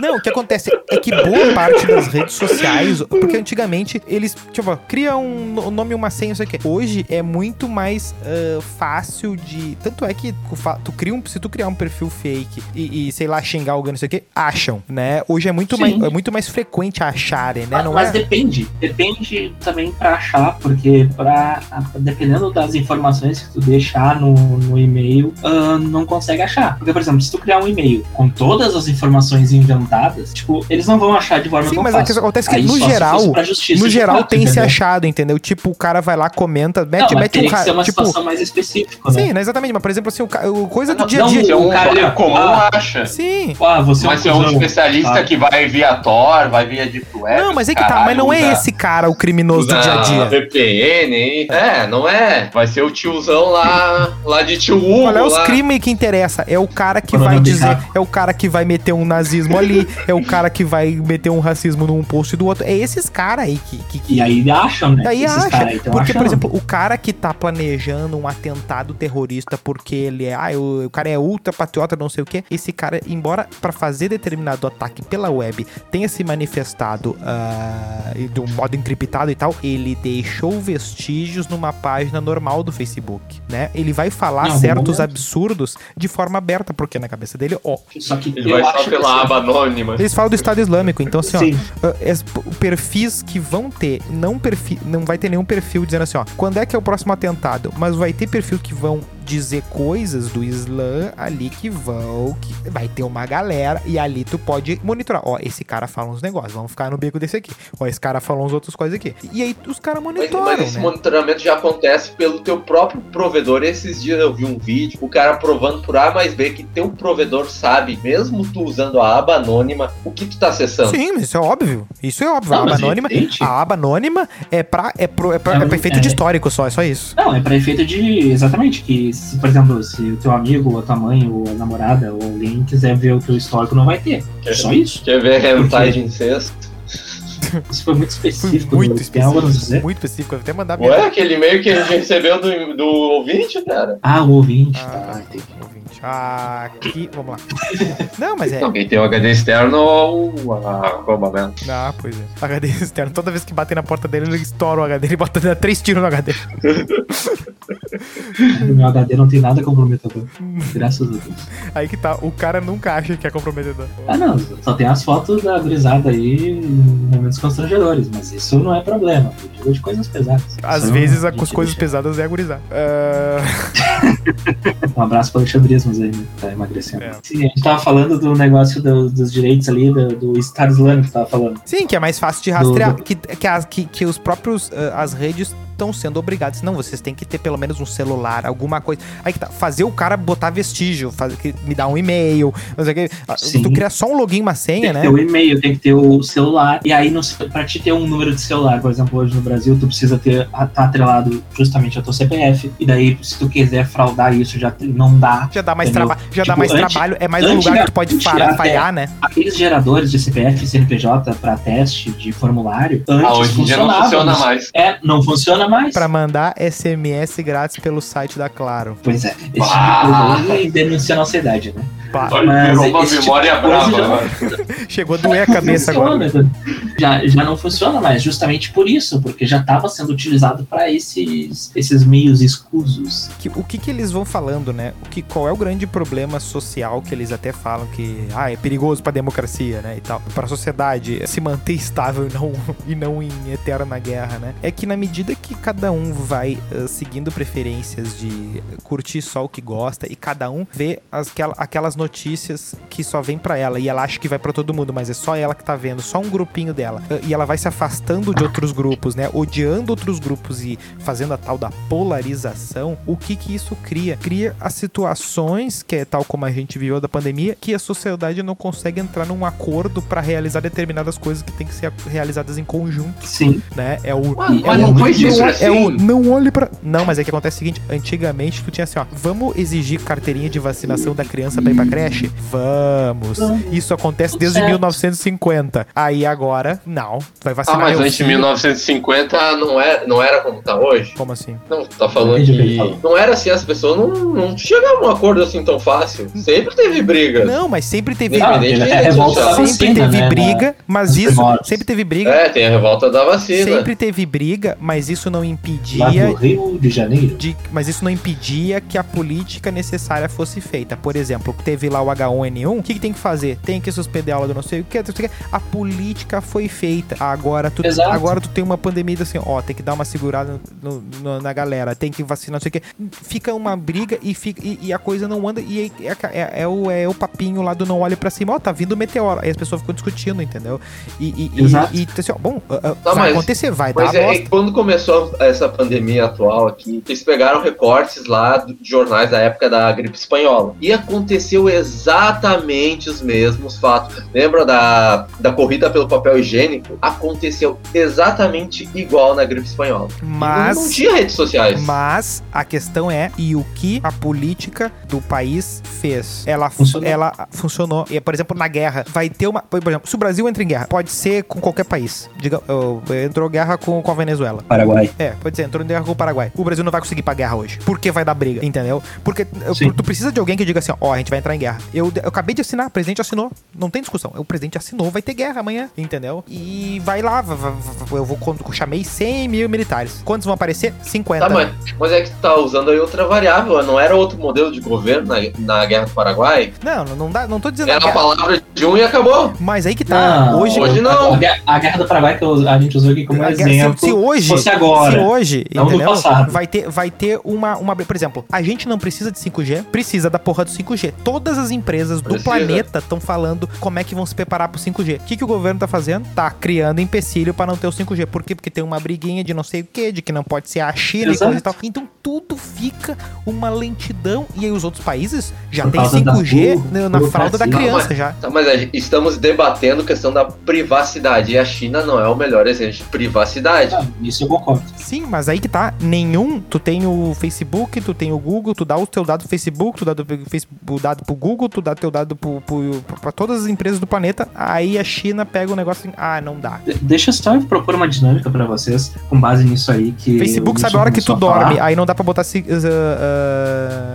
A: Não, o que acontece é que boa parte das redes sociais, porque antigamente eles, tipo, cria um no- nome uma senha, não sei o quê. Hoje é muito mais ah, fácil de. Tanto é que tu, cria um, se tu criar um perfil fake e, e, sei lá, xingar alguém, não sei o quê, acham, né? Hoje é muito,
B: Sim.
A: mais, é muito mais frequente acharem, né?
B: Mas, mas
A: é.
B: depende. Depende também pra achar, porque pra, dependendo das informações que tu deixar no, no e-mail, ah, não consegue achar. Porque, por exemplo, se tu criar um e-mail com todas as informações inventadas, tipo, eles não vão achar de forma
A: Sim,
B: tão
A: mas é que
B: fácil.
A: acontece que
B: Aí
A: no
B: se
A: geral,
B: justiça
A: no geral
B: fato,
A: tem se
B: entendeu?
A: achado, entendeu? Tipo, o cara vai lá, comenta,
B: Não,
A: mete,
B: mas
A: mete um
B: que ser
A: cara.
B: uma
A: Tipo,
B: situação mais específica, né?
A: sim, né? Exatamente, mas por exemplo, assim, o, coisa do
B: Não,
A: dia a
B: não,
A: dia.
E: Se é um
B: O cara,
E: comum,
B: ah,
E: acha.
A: Sim.
B: Ah, você
E: Mas se
B: é
E: é
B: um
E: um especialista
B: tá?
E: que vai via Tor, vai via Deep Web.
A: Não, mas é que tá,
E: caralho,
A: mas não é esse cara o criminoso do dia a dia.
E: VPN, hein? É, não é. Vai ser o tiozão lá, lá de tio Hugo.
A: Qual é os crimes que interessa? É o cara que vai dizer, é o cara que vai meter um nazismo ali, é o cara que vai meter um racismo num post do outro. É esses caras aí que, que, que
B: E aí acham, né?
A: Aí
B: Esses
A: acha.
B: caras aí tão
A: Porque, por
B: achando.
A: exemplo, o cara que tá planejando um atentado terrorista porque ele é. Ah, o, o cara é ultra patriota, não sei o quê. Esse cara, embora pra fazer determinado ataque pela web tenha se manifestado e de um modo encriptado e tal, ele deixou vestígios numa página normal do Facebook, né? Ele vai falar
B: algum
A: certos absurdos de forma aberta, porque na cabeça dele, ó.
B: Só que
E: Ele
B: eu
E: vai só
B: que
E: pela
B: assim,
E: aba anônima.
A: Eles falam do Estado Islâmico, então assim, ó.
B: Sim.
A: Es- p- perfis que vão ter, não perfil, não vai ter nenhum perfil dizendo assim, ó, quando é que é o próximo atentado? Mas vai ter perfil que vão dizer coisas do Islã ali que vão, que vai ter uma galera e ali tu pode monitorar. Ó, esse cara fala uns negócios, vamos ficar no beco desse aqui. Ó, esse cara falou uns outras coisas aqui. E aí os caras monitoram,
E: mas esse
A: né?
E: monitoramento já acontece pelo teu próprio provedor. Esses dias eu vi um vídeo, o cara provando por A mais B que teu provedor sabe, mesmo tu usando a aba anônima, o que tu tá acessando.
A: Sim, mas isso é óbvio. Isso é óbvio.
B: Não,
A: a aba anônima,
B: evidente.
A: a aba anônima é pra, é pro, é pra,
B: É,
A: é pra efeito
B: é.
A: de histórico só, é só isso.
B: Não, é pra efeito de. Exatamente. Que, se, por exemplo, se o teu amigo, ou a tua mãe, ou a namorada, ou alguém quiser ver o teu histórico, não vai ter. É só isso.
E: Quer ver hentai
B: Por quê?
E: de incesto?
B: Isso foi muito
A: Foi
B: específico.
A: muito específico. Muito específico. Eu vou até mandar
C: Ué, aquele e-mail que a gente recebeu do, do ouvinte, cara.
B: Ah, o ouvinte.
A: Ah,
B: tá, entendi.
A: ouvinte. Aqui, vamos lá. Não, mas é.
C: Então, quem tem o HD externo, o- a arrombamento.
A: Ah, pois é. HD externo. Toda vez que bater na porta dele, ele estoura o HD. Ele bota dá três tiros no HD.
B: Meu HD não tem nada comprometedor. Graças a Deus.
A: Aí que tá. O cara nunca acha que é comprometedor.
B: Ah, não. Só tem as fotos da brisada aí momentos constrangedores, mas isso não é problema. Eu digo de coisas pesadas.
A: Às vezes,
B: a
A: a- com as coisas
B: deixa.
A: pesadas é agorizar. Ah,
B: Um abraço para o Alexandrismos aí, né? Tá emagrecendo.
A: É.
B: Sim, a gente tava falando do negócio do- dos direitos ali, do, do Estado Islâmico que tava falando.
A: Sim, que é mais fácil de rastrear.
B: Do-
A: Que, que, as- que, que os próprios. ah, as redes estão sendo obrigados. Não, vocês têm que ter pelo menos um celular, alguma coisa. Aí que tá. Fazer o cara botar vestígio, fazer, que, me dar um e-mail. Não sei o que. Ah,
B: Sim.
A: Tu criar só um login, uma senha,
B: Tem
A: né?
B: que ter o e-mail, tem que ter o celular. E aí, no, pra te ter um número de celular, por exemplo, hoje no Brasil, tu precisa ter tá atrelado justamente ao teu CPF. E daí, se tu quiser fraudar isso, já não dá.
A: Já dá mais trabalho. Já dá
B: Tipo,
A: mais
B: antes-
A: trabalho. É mais um lugar que tu pode falhar, falhar, né?
B: Aqueles geradores de CPF e CNPJ para teste de formulário, antes
C: Ah, hoje dia não funciona mais.
B: É, não funciona mais.
A: Pra mandar SMS grátis pelo site da Claro.
B: Pois é, esse tipo
C: Ah.
B: de coisa aí denuncia a nossa idade, né?
A: Pá,
C: Olha,
B: Mas
C: virou uma
B: tipo
C: memória
B: coisa
C: brava.
B: já-
C: agora.
A: chegou a doer a cabeça agora.
B: funciona, Já, já não funciona mais, justamente por isso, porque já estava sendo utilizado para esses, esses meios escusos.
A: Que- o que que eles vão falando, né? O que, qual é o grande problema social que eles até falam que ah, é perigoso pra democracia, né? E tal. Pra sociedade se manter estável e não, e não em eterna guerra, né? É que na medida que cada um vai ah, seguindo preferências de curtir só o que gosta e cada um vê as, aquela- aquelas notícias que só vem pra ela e ela acha que vai pra todo mundo, mas é só ela que tá vendo, só um grupinho dela. E ela vai se afastando de outros grupos, né? Odiando outros grupos e fazendo a tal da polarização. O que que isso cria? Cria as situações, que é tal como a gente viveu da pandemia, que a sociedade não consegue entrar num acordo pra realizar determinadas coisas que tem que ser realizadas em conjunto,
B: Sim.
A: né? É o
C: mas
B: é
C: não
B: muito
C: foi isso
A: é
C: assim.
A: o não olhe pra. Não, mas é que acontece o seguinte: antigamente tu tinha assim, ó, vamos exigir carteirinha de vacinação da criança pra ir pra creche? Vamos. Isso acontece desde
B: Certo.
A: 1950. Aí agora, não. Vai
C: Ah,
A: vacinar
C: mas
A: meu
C: antes de
A: filho.
C: 1950 não era, não era como tá hoje?
A: Como assim?
C: Não, tá falando
B: que
C: não era assim, as pessoas não, não chegavam a um acordo assim tão fácil. Sempre teve briga.
A: Não, mas sempre teve.
B: Ah, até
C: rede
B: revolta
A: Sempre
B: vacina,
A: teve
B: né,
A: briga, mas isso. Sempre teve briga.
C: É, tem a revolta da vacina.
A: Sempre teve briga, mas isso não
B: Lá
A: impedia
B: do Rio de Janeiro.
A: de, mas isso não impedia que a política necessária fosse feita. Por exemplo, teve lá o H1N1, o que, que tem que fazer? Tem que suspender a aula do não sei o que. A política foi feita. Agora tu,
B: Exato.
A: agora tu tem uma pandemia assim, ó, tem que dar uma segurada no- no- na galera, tem que vacinar, não sei o que. Fica uma briga e, fica, e, e a coisa não anda. E é, é- é o, é o papinho lá do não olhe pra cima, ó, tá vindo meteoro. Aí as pessoas ficam discutindo, entendeu? E, e, e,
B: Exato.
A: e, assim, ó, bom, ah, ah,
C: Não,
A: vai
C: mas-
A: acontecer, vai dar
C: Mas é,
A: bosta.
C: é que quando começou essa pandemia atual aqui, eles pegaram recortes lá de jornais da época da gripe espanhola. E aconteceu exatamente os mesmos fatos. Lembra da, da corrida pelo papel higiênico? Aconteceu exatamente igual na gripe espanhola.
A: Mas.
C: Não, não tinha redes sociais.
A: Mas a questão é e o que a política do país fez? Ela
B: Funcionou.
A: ela funcionou. E, por exemplo, na guerra vai ter uma, por exemplo, se o Brasil entra em guerra, pode ser com qualquer país. Diga, oh, entrou guerra com, com a Venezuela.
B: Paraguai.
A: É, pode ser, entrou em guerra com o Paraguai. O Brasil não vai conseguir ir pra guerra hoje. Porque vai dar briga, entendeu? Porque eu-
B: Sim.
A: tu precisa de alguém que diga assim, ó, a gente vai entrar em guerra. Eu, eu acabei de assinar, o presidente assinou. Não tem discussão. O presidente assinou, vai ter guerra amanhã, entendeu? E vai lá, eu vou eu chamei 100 mil militares. Quantos vão aparecer? 50.
C: Tá, mas, mas é que tu tá usando aí outra variável. Não era outro modelo de governo na, na Guerra do Paraguai?
A: Não, não, não dá, não tô dizendo
C: Era a palavra de um e acabou.
A: Mas aí que tá.
B: Não,
A: hoje,
C: hoje não.
B: A, guerra- a guerra do Paraguai que a gente usou aqui como
A: a
B: exemplo.
A: se, se hoje,
B: fosse agora.
A: se hoje,
B: não
A: entendeu?
B: passado.
A: Vai ter, vai ter uma, uma, por exemplo, a gente não precisa de 5G, precisa da porra do 5G. Todas as empresas do
C: Precisa.
A: planeta estão falando como é que vão se preparar pro 5G. O que, que o governo tá fazendo? Tá criando empecilho para não ter o 5G. Por quê? Porque tem uma briguinha de não sei o que, de que não pode ser a China
B: Exato.
A: e coisa e tal. Então tudo fica uma lentidão. E aí os outros países já tem
B: causa da
A: 5G
B: bu-
A: na, na fralda da criança já.
C: Tá, mas a gente- estamos debatendo questão da privacidade. E a China não é o melhor exemplo de privacidade.
B: Ah, isso eu concordo.
A: Sim, mas aí que tá. Nenhum. Tu tem o Facebook, tu tem o Google, tu dá o teu dado Facebook, tu dá o Facebook- o dado pro Google, tu dá teu dado pro, pro, pra todas as empresas do planeta. Aí a China pega o negócio assim, ah, não dá.
B: De- Deixa eu só propor uma dinâmica pra vocês, com base nisso aí que.
A: Facebook sabe a hora que tu dorme, aí não dá pra botar. ah,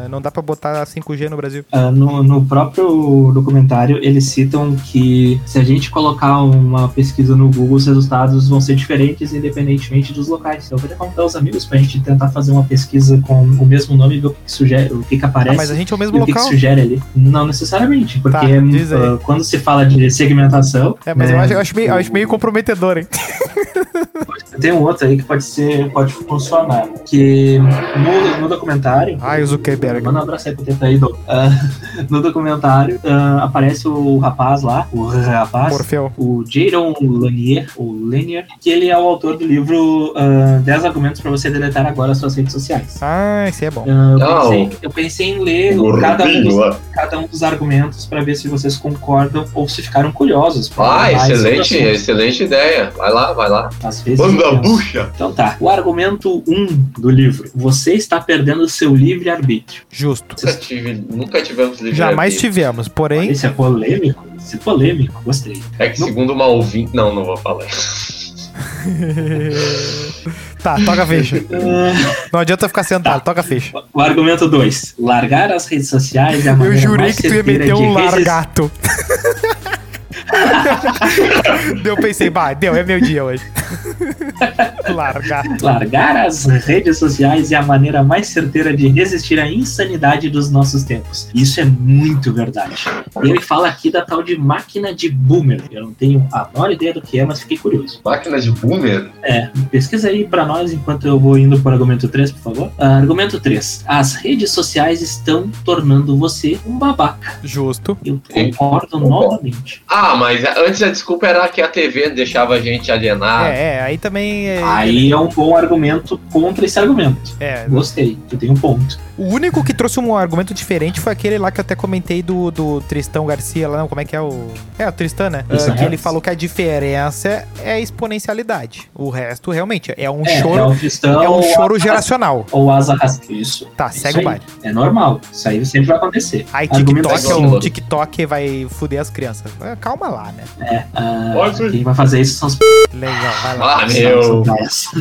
A: ah, não dá pra botar 5G no Brasil.
B: Ah, no, no próprio documentário, eles citam que se a gente colocar uma pesquisa no Google, os resultados vão ser diferentes independentemente dos locais. Então, eu vou contar os amigos pra gente tentar fazer uma pesquisa com o mesmo nome e ver o que, que sugere, o que, que
A: Ah,
B: aparece.
A: mas a gente é o mesmo
B: o que, que
A: local.
B: sugere ali? Não necessariamente, porque
A: Tá, aí.
B: ah, quando se fala de segmentação.
A: É, mas
B: né,
A: eu, acho, eu acho meio, eu acho meio
B: o-
A: comprometedor, hein?
B: Tem um outro aí que pode ser, pode funcionar. Que no, no documentário.
A: Ai, o Zuckerberg.
B: Manda um abraço aí pro Teta aí, Dom. Ah, no documentário ah, aparece o rapaz lá, o rapaz,
A: Morfeu.
B: o Jaron Lanier, ou Lanier, que ele é o autor do livro ah, 10 argumentos para você deletar agora as suas redes sociais.
A: Ah, esse é bom.
B: Ah, eu,
C: Ah,
B: pensei, eu pensei em ler cada um, dos. Cada um dos argumentos para ver se vocês concordam ou se ficaram curiosos.
C: Ah, excelente, excelente ideia. Vai lá, vai lá.
B: Às vezes
C: Manda bucha.
B: Então tá. O argumento 1 do livro. Você está perdendo seu livre-arbítrio.
A: Justo.
C: Nunca, tive, nunca tivemos livre
A: Jamais tivemos, porém.
B: Esse é polêmico? Esse é polêmico, gostei.
C: É que segundo uma ouvinte. Não, não vou falar.
A: tá, toca a ficha.
B: Ah,
A: Não adianta ficar sentado, toca a ficha.
B: o argumento 2. Largar as redes sociais é a
A: Eu
B: maneira
A: jurei
B: mais
A: que tu ia meter um largato. Deu, pensei, bah, deu, é meu dia hoje. Largato.
B: Largar as redes sociais é a maneira mais certeira de resistir à insanidade dos nossos tempos. Isso é muito verdade. Ele fala aqui da tal de máquina de boomer. Eu não tenho a menor ideia do que é, mas fiquei curioso.
C: Máquina de boomer?
B: É, pesquisa aí pra nós enquanto eu vou indo pro argumento 3, por favor. Ah, argumento 3. As redes sociais estão tornando você um babaca.
A: Justo.
B: Eu
C: Sim,
B: concordo
C: concordo.
B: novamente.
C: Ah, mas antes a desculpa era que a TV deixava a gente alienar.
A: É, é, aí também. É,
B: Aí é um bom argumento contra esse argumento.
A: é,
B: Gostei, tu tem um ponto.
A: O único que trouxe um argumento diferente foi aquele lá que eu até comentei do, do Tristão Garcia lá, não, como é que é o. É, o Tristan, né?
B: Tristan
A: Ah, que ele
B: Harris.
A: falou que a diferença é a exponencialidade. O resto, realmente, é um
B: É, é
A: choro.
B: um cristão
A: É um choro
B: a-
A: geracional.
B: Ou asa rasca. Isso.
A: Tá,
B: Isso
A: segue o baile.
B: É normal. Isso aí sempre vai acontecer.
A: Aí
B: Argumento
A: TikTok, é o TikTok vai fuder as crianças. Ah, Calma lá, né?
B: É,
C: Pode ser.
B: quem vai fazer isso são os
A: Legal, vai lá.
C: Ah, meu.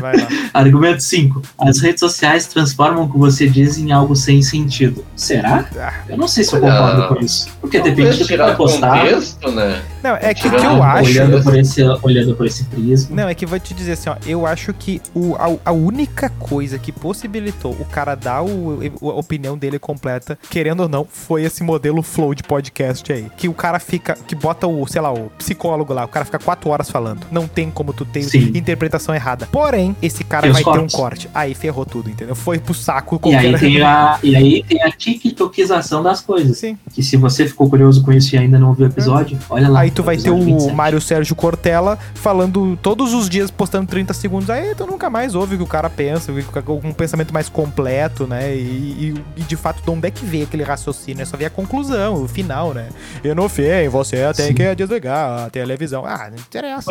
A: Vai lá.
B: Argumento 5. As redes sociais transformam o que você diz em algo sem sentido. Será?
A: Ah,
B: Eu não sei se eu concordo com isso. Porque depende do que vai postar.
C: contexto, né?
A: Não, é que o que eu acho.
B: Olhando por, esse, olhando por esse prisma.
A: Não, é que vou te dizer assim, ó. Eu acho que o, a, a única coisa que possibilitou o cara dar o, a opinião dele completa, querendo ou não, foi esse modelo flow de podcast aí. Que o cara fica, que bota o, sei lá, o psicólogo lá, o cara fica quatro horas falando. Não tem como tu ter
B: Sim.
A: interpretação errada. Porém, esse cara
B: Tem
A: vai ter um corte. Aí ferrou tudo, entendeu? Foi pro saco
B: E aí, tem a, e aí tem a tiktokização das coisas.
A: Sim.
B: Que se você ficou curioso com isso e ainda não viu o episódio, olha lá.
A: Aí tu vai ter o
B: 27.
A: Mário Sérgio Cortella falando todos os dias, postando 30 segundos. Aí tu nunca mais ouve o que o cara pensa, um pensamento mais completo, né? E, e- e, de fato, de onde é que veio aquele raciocínio? É só ver a conclusão, o final, né? Eu não sei, você tem
B: Sim.
A: que desligar a televisão. Ah, não interessa.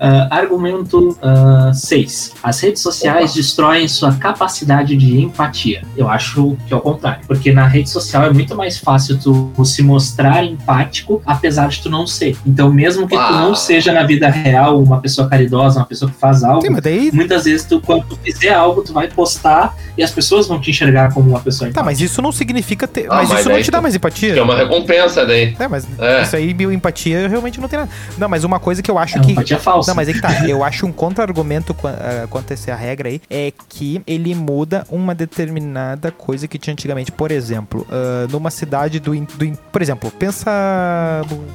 B: Ah, argumento 6. As redes sociais destroem sua capacidade de empatia. Eu acho que é o contrário. Porque na rede social é muito mais fácil tu se mostrar empático, apesar de tu não ser. Então, mesmo que tu
C: Ah.
B: não seja na vida real uma pessoa caridosa, uma pessoa que faz algo,
A: Sim, daí.
B: muitas vezes tu, quando tu fizer algo, tu vai postar e as pessoas vão te enxergar como uma pessoa
A: Tá,
B: empática.
A: mas isso não significa ter.
C: Ah,
A: mas,
C: mas
A: isso não te dá
C: tu-
A: mais
C: Que é
A: empatia.
C: uma recompensa daí.
A: É, mas
C: É.
A: isso aí, empatia, realmente não tem nada. Não, mas uma coisa que eu acho
B: É uma
A: que.
B: empatia falsa.
A: Não, mas é que tá. Eu acho um contra-argumento qua- ah, quanto a essa regra aí é que ele muda uma determinada coisa que tinha antigamente. Por exemplo, ah, numa cidade do, in- do Por exemplo, pensa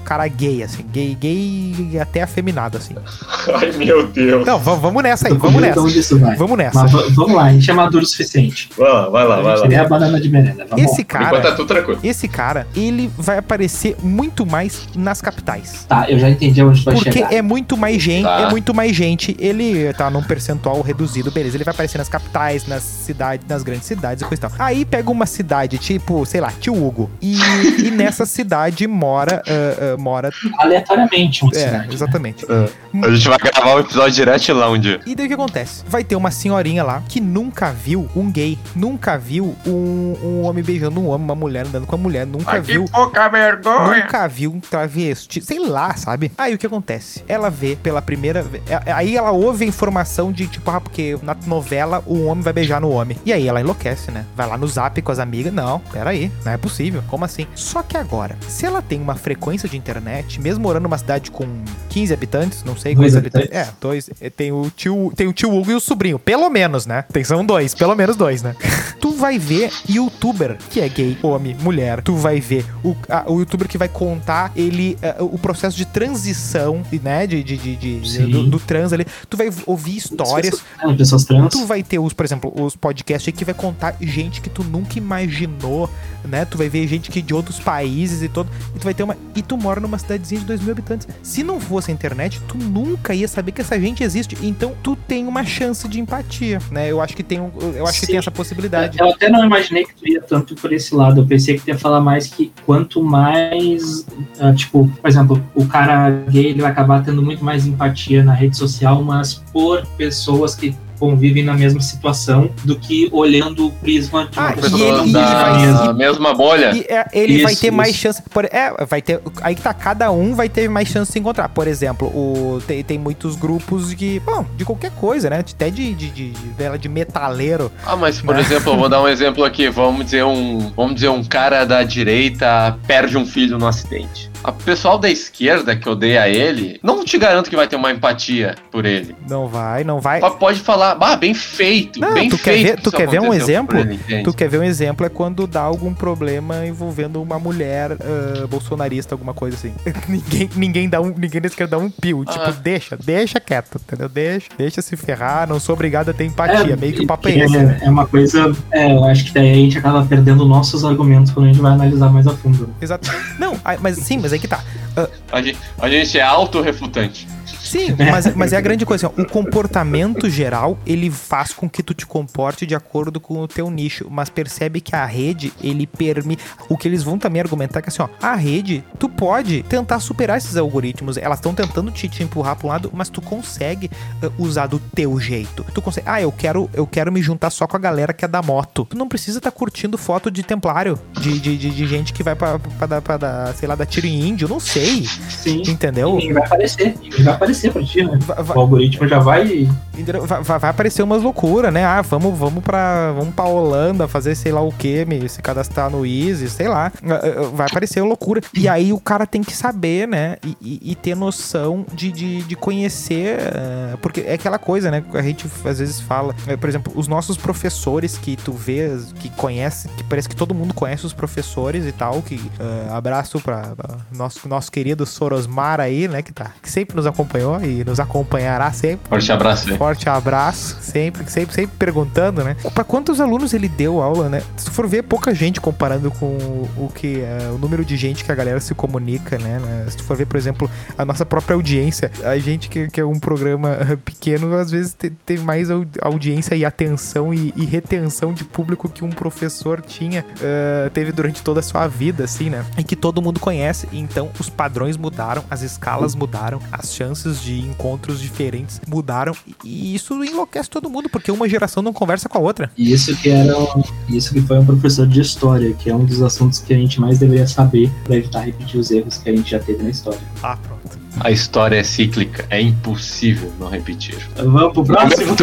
A: cara gay, assim. Gay, gay até afeminado, assim.
C: Ai, meu Deus.
A: Não, va- vamos nessa aí,
B: com
A: vamos
B: de
A: nessa.
B: isso vai.
A: Vamos nessa.
B: Mas va- vamos lá, a gente é maduro o suficiente.
C: Vai lá, vai lá,
B: a
C: vai lá.
B: é a banana de merenda. Vamos
A: Esse
B: lá.
A: Cara.
C: tá tudo tranquilo.
A: Esse cara, ele vai aparecer muito mais nas capitais.
B: Tá, eu já entendi onde vai
A: Porque
B: chegar.
A: é muito mais gente.
C: Tá.
A: é muito mais gente, ele tá num percentual reduzido, beleza. Ele vai aparecer nas capitais, nas cidades, nas grandes cidades e coisa e tal. Aí pega uma cidade, tipo, sei lá, Tio Hugo. E, e nessa cidade mora. ah, ah, mora.
B: Aleatoriamente, uma
A: É,
B: cidade.
A: exatamente.
C: A gente vai gravar um episódio direto lá dia.
A: E daí o que acontece? Vai ter uma senhorinha lá que nunca viu um gay, nunca viu um, um homem beijando um homem, uma mulher andando com uma mulher, nunca viu.
F: pouca vergonha.
A: Nunca viu um travesti, sei lá, sabe? Aí o que acontece? Ela vê pela primeira vez. Aí ela ouve a informação de tipo, ah, porque na novela o homem vai beijar no homem. E aí ela enlouquece, né? Vai lá no zap com as amigas. Não, peraí, não é possível. Como assim? Só que agora, se ela tem uma frequência de internet, mesmo morando numa cidade com 15 habitantes, não sei quantos habitantes.
B: habitantes.
A: É, dois. é, Tem o tio, tem o tio Hugo e o sobrinho. Pelo menos, né? Tem, são dois, pelo menos dois, né? tu vai ver youtuber que é gay, homem, mulher. Tu vai ver o, a- o youtuber que vai contar ele eh, o processo de transição, né? De, de, de, de- do, do trans ali. Tu vai ouvir histórias.
B: Pessoas, é, pessoas trans.
A: Tu vai ter os, por exemplo, os podcasts aí que vai contar gente que tu nunca imaginou, né? Tu vai ver gente que de outros países e todo. E tu vai ter uma. E tu mora numa cidadezinha de 2 mil habitantes. Se não fosse a internet, tu nunca ia saber que essa gente existe. Então tu tem uma chance de empatia, né? Eu acho que tem, eu acho que tem essa possibilidade.
B: Eu até não imaginei que tu ia tanto por esse lado. Eu pensei que tu ia falar mais que quanto mais, ah, tipo, por exemplo, o cara gay ele vai acabar tendo muito mais empatia na rede social, mas por pessoas que convivem na mesma situação do que olhando o prisma de uma
A: Ah,
B: pessoa
A: e ele-
B: que não
A: ele vai-
B: na mesma.
C: da mesma bolha.
A: E é, ele vai
B: Isso,
A: ter mais
B: isso.
A: chance. Por, é, vai ter. Aí que tá, cada um vai ter mais chance de se encontrar. Por exemplo, o, tem, tem muitos grupos de. Bom, de qualquer coisa, né? Até de, de, de, de, de metaleiro.
C: Ah, mas por
A: Né?
C: exemplo, eu vou dar um exemplo aqui. Vamos dizer um, vamos dizer um cara da direita perde um filho no acidente. A pessoal da esquerda que odeia ele, não te garanto que vai ter uma empatia por ele.
A: Não vai, não vai.
C: Pode falar, ah, bem feito,
A: Não,
C: bem
A: tu quer
C: feito.
A: ver-
C: que
A: tu quer ver um exemplo?
C: ele?
A: Tu quer ver um exemplo? É quando dá algum problema envolvendo uma mulher ah, bolsonarista, alguma coisa assim. ninguém, ninguém dá um. Ninguém da esquerda dá um pio. Tipo,
C: Ah.
A: deixa, deixa quieto, entendeu? Deixa, deixa se ferrar, não sou obrigado a ter empatia. meio que o papo é
B: que
A: esse. né?
B: é, é uma coisa. É, eu acho que daí a gente acaba perdendo nossos argumentos quando a gente vai analisar mais a fundo. né?
A: Exato. Não, ah, mas sim, mas aí que tá.
C: A gente, a gente é autorrefutante.
A: Sim, mas, mas é a grande coisa. assim, o comportamento geral, ele faz com que tu te comporte de acordo com o teu nicho. Mas percebe que a rede, ele permite. O que eles vão também argumentar é que assim, ó, a rede, tu pode tentar superar esses algoritmos. Elas estão tentando te, te empurrar para um lado, mas tu consegue eh, usar do teu jeito. Tu consegue. Ah, eu quero, eu quero me juntar só com a galera que é da moto. Tu não precisa estar curtindo foto de templário, de, de, de, de gente que vai pra, pra, sei lá, dar tiro em índio. Não sei.
B: Sim.
A: Entendeu?
B: E vai aparecer. E vai aparecer pra ti, né?
A: Va- va-
B: O algoritmo já vai.
A: Vai, vai- vai aparecer umas loucuras, né? Ah, vamos, vamos pra. Vamos pra Holanda fazer sei lá o que, se cadastrar no Easy, sei lá. Ah, ah, Vai aparecer loucura. E aí o cara tem que saber, né? E, e- e ter noção de, de, de conhecer. ah, porque é aquela coisa, né? A gente às vezes fala. eh, Por exemplo, os nossos professores que tu vê, que conhece, que parece que todo mundo conhece os professores e tal. Que ah, abraço pra, pra nosso, nosso querido Sorosmar aí, né? Que, tá, que sempre nos acompanhou e nos acompanhará sempre.
C: Forte abraço aí.
A: Forte abraço, sempre, sempre, sempre perguntando, né? Pra quantos alunos ele deu aula, né? Se tu for ver, pouca gente comparando com o, que é, o número de gente que a galera se comunica, né? né? Se tu for ver, por exemplo, a nossa própria audiência, a gente que, que é um programa eh, pequeno, às vezes te- tem mais au- audiência e atenção e, e retenção de público que um professor tinha, eh, teve durante toda a sua vida, assim, né? E que todo mundo conhece. Então, os padrões mudaram, as escalas mudaram, as chances de encontros diferentes mudaram. E isso enlouquece todo mundo, porque uma geração não conversa com a outra.
B: E isso que era. um- Isso que foi um professor de história, que é um dos assuntos que a gente mais deveria saber pra evitar repetir os erros que a gente já teve na história.
A: Ah, pronto.
C: A história é cíclica, é impossível não repetir.
B: Vamos pro próximo?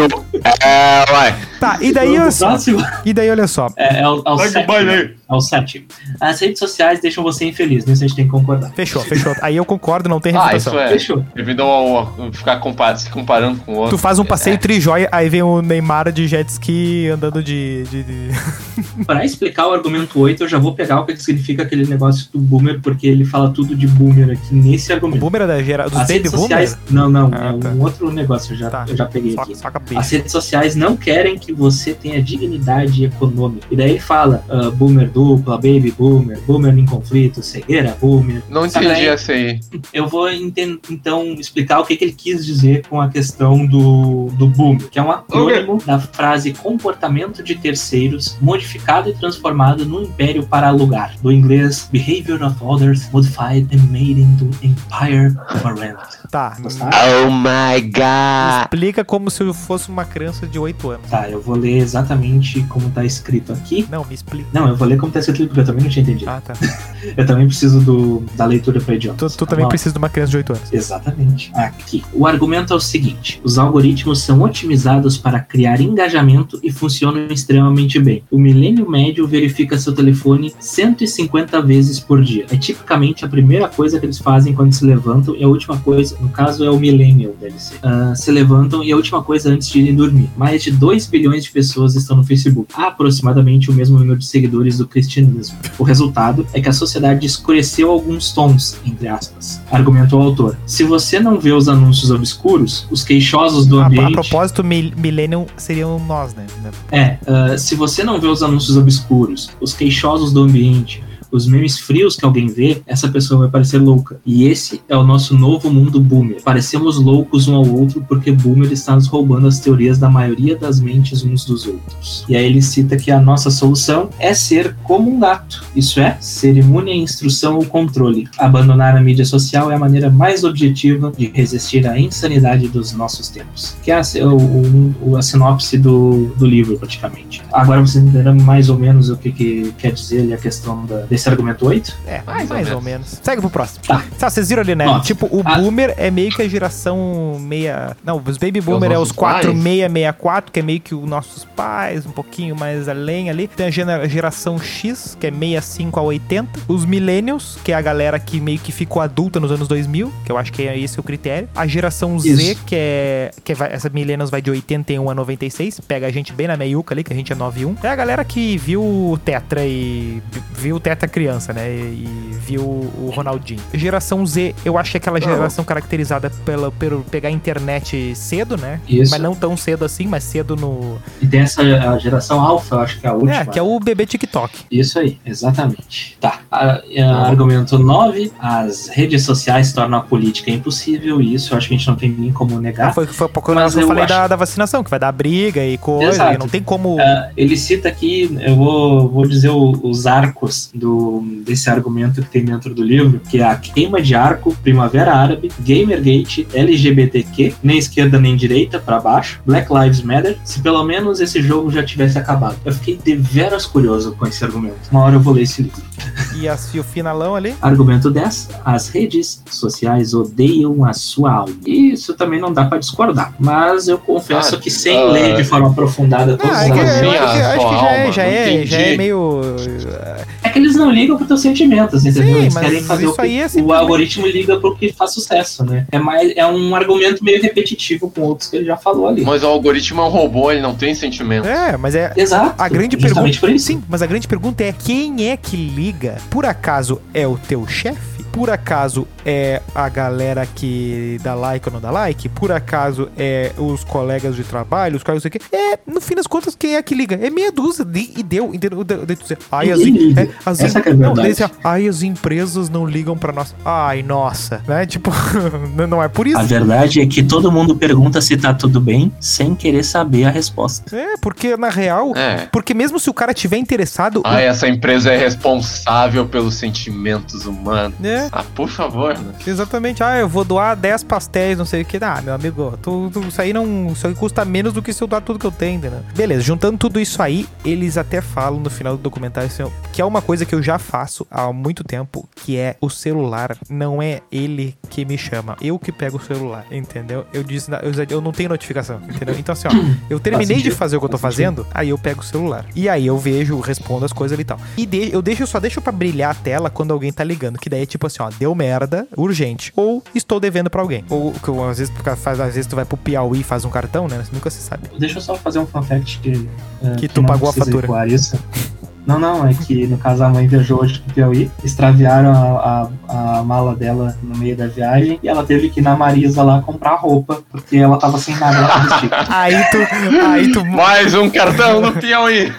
C: É, vai.
A: Tá, e daí, olha
B: Vamos pro
A: só.
B: próximo?
A: E daí, olha só.
B: É, é o, é o
C: Vai com o baile aí.
B: É o sétimo. As redes sociais deixam você infeliz, nisso a gente tem que concordar.
A: Fechou, fechou. Aí eu concordo, não tem
C: Ah,
A: refutação.
C: isso é.
B: Fechou.
C: Devido ao, ao ficar compa- se comparando com o outro.
A: Tu faz um passeio
C: É.
A: trijóia, aí vem o Neymar de jet ski andando de. de, de-
B: Para explicar o argumento 8, eu já vou pegar o que significa aquele negócio do boomer, porque ele fala tudo de boomer aqui nesse
A: O
B: argumento.
A: boomer é da da gera, dos
B: As
A: baby
B: redes sociais. Não, não,
A: Ah,
B: é
A: tá.
B: um outro negócio, eu já,
A: Tá.
B: eu já peguei
A: Soca,
B: aqui.
A: soca.
B: As redes sociais não querem que você tenha dignidade econômica. E daí ele fala ah, boomer dupla, baby boomer, boomer em conflito, cegueira boomer.
C: Não entendi essa aí.
B: Eu vou então explicar o que, que ele quis dizer com a questão do, do boomer, que é um acrônimo da frase comportamento de terceiros modificado e transformado no império para alugar, do inglês behavior of others modified and made into empire of a rent.
A: Tá.
B: Gostaram?
C: Oh my god!
A: Explica como se eu fosse uma criança de 8 anos.
B: Tá, eu vou ler exatamente como tá escrito aqui.
A: Não, me explica.
B: Não, eu vou ler como tá escrito porque eu também não tinha entendido.
A: Ah, tá.
B: Eu também preciso do, da leitura para idiomas.
A: Tu, tu também precisa de uma criança de 8 anos.
B: Exatamente. Aqui. O argumento é o seguinte: os algoritmos são otimizados para criar engajamento e funcionam extremamente bem. O milênio médio verifica seu telefone 150 vezes por dia. É tipicamente a primeira coisa que eles fazem quando se levantam e a última coisa, no caso é o millennial, deve ser. Ah, se levantam e a última coisa antes de irem dormir. Mais de 2 bilhões de pessoas estão no Facebook. Aproximadamente o mesmo número de seguidores do cristianismo. O resultado é que a sociedade escureceu alguns tons, entre aspas. Argumentou o autor. Se você não vê os anúncios obscuros, os queixosos do
A: A, a
B: ambiente.
A: propósito, mil- Millennium seriam nós, né?
B: É, ah, se você não vê os anúncios obscuros, os queixosos do ambiente, os memes frios que alguém vê, essa pessoa vai parecer louca. E esse é o nosso novo mundo boomer. Parecemos loucos um ao outro porque boomer está nos roubando as teorias da maioria das mentes uns dos outros. E aí ele cita que a nossa solução é ser como um gato. Isso é, ser imune à instrução ou controle. Abandonar a mídia social é a maneira mais objetiva de resistir à insanidade dos nossos tempos. Que é a, o- o- a sinopse do, do livro, praticamente. Agora vocês entenderam mais ou menos o que, que quer dizer ali a questão da- desse argumento 8?
A: É,
C: Mais
A: mais,
C: ou
A: ou, menos. Segue pro próximo.
B: Tá.
A: Tá, vocês viram ali, né?
B: Nove.
A: Tipo, o
B: Ah.
A: boomer é meio que a geração meia. Não, os baby boomer é os
C: nossos pais.
A: 4664, que é meio que os nossos pais, um pouquinho mais além ali. Tem a gera- geração X, que é 65 a 80. Os millennials, que é a galera que meio que ficou adulta nos anos 2000, que eu acho que é esse o critério. A geração Z,
B: Isso.
A: que é. Que vai, essa millennials vai de 81 a 96. Pega a gente bem na meiuca ali, que a gente é 91. É a galera que viu o Tetra e. Viu o Tetra criança, né? E, e viu o Ronaldinho. Geração Z, eu acho que é aquela geração caracterizada pela, pelo pegar a internet cedo, né?
B: Isso.
A: Mas não tão cedo assim, mas cedo no.
B: E tem essa a geração alfa, eu acho que é a última.
A: É, que é o bebê TikTok.
B: Isso aí, exatamente. Tá. A- a- argumento 9. As redes sociais tornam a política impossível, e isso eu acho que a gente não tem nem como negar.
A: Foi, foi pouco
B: Mas
A: eu
B: eu
A: falei
B: acho-
A: da, da vacinação, que vai dar briga e coisa,
B: Exato.
A: e não tem como.
B: Ah, ele cita aqui, eu vou, vou dizer o- os arcos do, desse argumento que tem dentro do livro, que é a queima de arco, Primavera Árabe, Gamergate, LGBTQ, nem esquerda nem direita, pra baixo, Black Lives Matter, se pelo menos esse jogo já tivesse acabado. Eu fiquei deveras curioso com esse argumento. Uma hora eu vou ler esse livro.
A: E, as, e o finalão ali.
B: Argumento 10. As redes sociais odeiam a sua alma. Isso também não dá pra discordar. Mas eu confesso
C: Ah,
B: que sem
C: ah,
B: ler de forma aprofundada todos
A: Ah,
B: os
A: é
C: Assim,
B: argumentos,
A: acho que, acho já, é, já, é, já é
C: entendi.
A: meio.
B: é que eles não ligam pros teus sentimentos, entendeu?
A: Sim,
B: eles
A: mas
B: querem fazer o
A: isso
B: que
A: aí é
B: o
A: simplesmente-
B: algoritmo liga pro que faz sucesso, né? É, mais, é um argumento meio repetitivo com outros que ele já falou ali.
C: Mas o algoritmo é um robô, ele não tem sentimento.
A: É, mas é.
B: Exato.
A: A grande pergunta.
B: por isso.
A: Sim, mas a grande pergunta é quem é que liga? Por acaso é o teu chefe? Por acaso é a galera que dá like ou não dá like? Por acaso é os colegas de trabalho, os colegas não sei o quê? É, no fim das contas, quem é que liga? É meia dúzia de- e deu, entendeu? Ai, as, é, as
B: Essa é
A: não, dizer, Ai, as empresas não ligam pra nós. Ai, nossa, né? Tipo, não é por isso.
B: A verdade é que todo mundo pergunta se tá tudo bem sem querer saber a resposta.
A: É, porque na real,
C: É.
A: porque mesmo se o cara tiver interessado,
C: Ah, essa empresa é responsável pelos sentimentos humanos.
A: é,
C: Ah, por favor, né?
A: Exatamente. Ah, eu vou doar 10 pastéis, não sei o que. Ah, meu amigo, tu, tu- isso aí não. Isso aí custa menos do que se eu doar tudo que eu tenho, entendeu? Beleza, juntando tudo isso aí, eles até falam no final do documentário assim, que é uma coisa que eu já faço há muito tempo, que é o celular. Não é ele que me chama, eu que pego o celular, entendeu? Eu disse, eu, eu não tenho notificação, entendeu? Então assim, ó, eu terminei de fazer o que eu tô fazendo, aí eu pego o celular. E aí eu vejo, respondo as coisas ali e tal. E de- eu deixo, só deixo pra brilhar a tela quando alguém tá ligando, que daí é tipo assim, ó, deu merda, urgente, ou estou devendo pra alguém. Ou que às vezes, porque faz, às vezes tu vai pro Piauí e faz um cartão, né? Nunca se sabe.
B: Deixa eu só fazer um fun fact que. eh,
A: Que tu
B: não
A: pagou a fatura.
B: Isso. Não, não, é que no caso a mãe viajou hoje pro Piauí, extraviaram a, a, a mala dela no meio da viagem e ela teve que ir na Marisa lá comprar roupa, porque ela tava sem nada pra vestir.
A: Aí tu. Aí tu.
E: Mais um cartão no Piauí.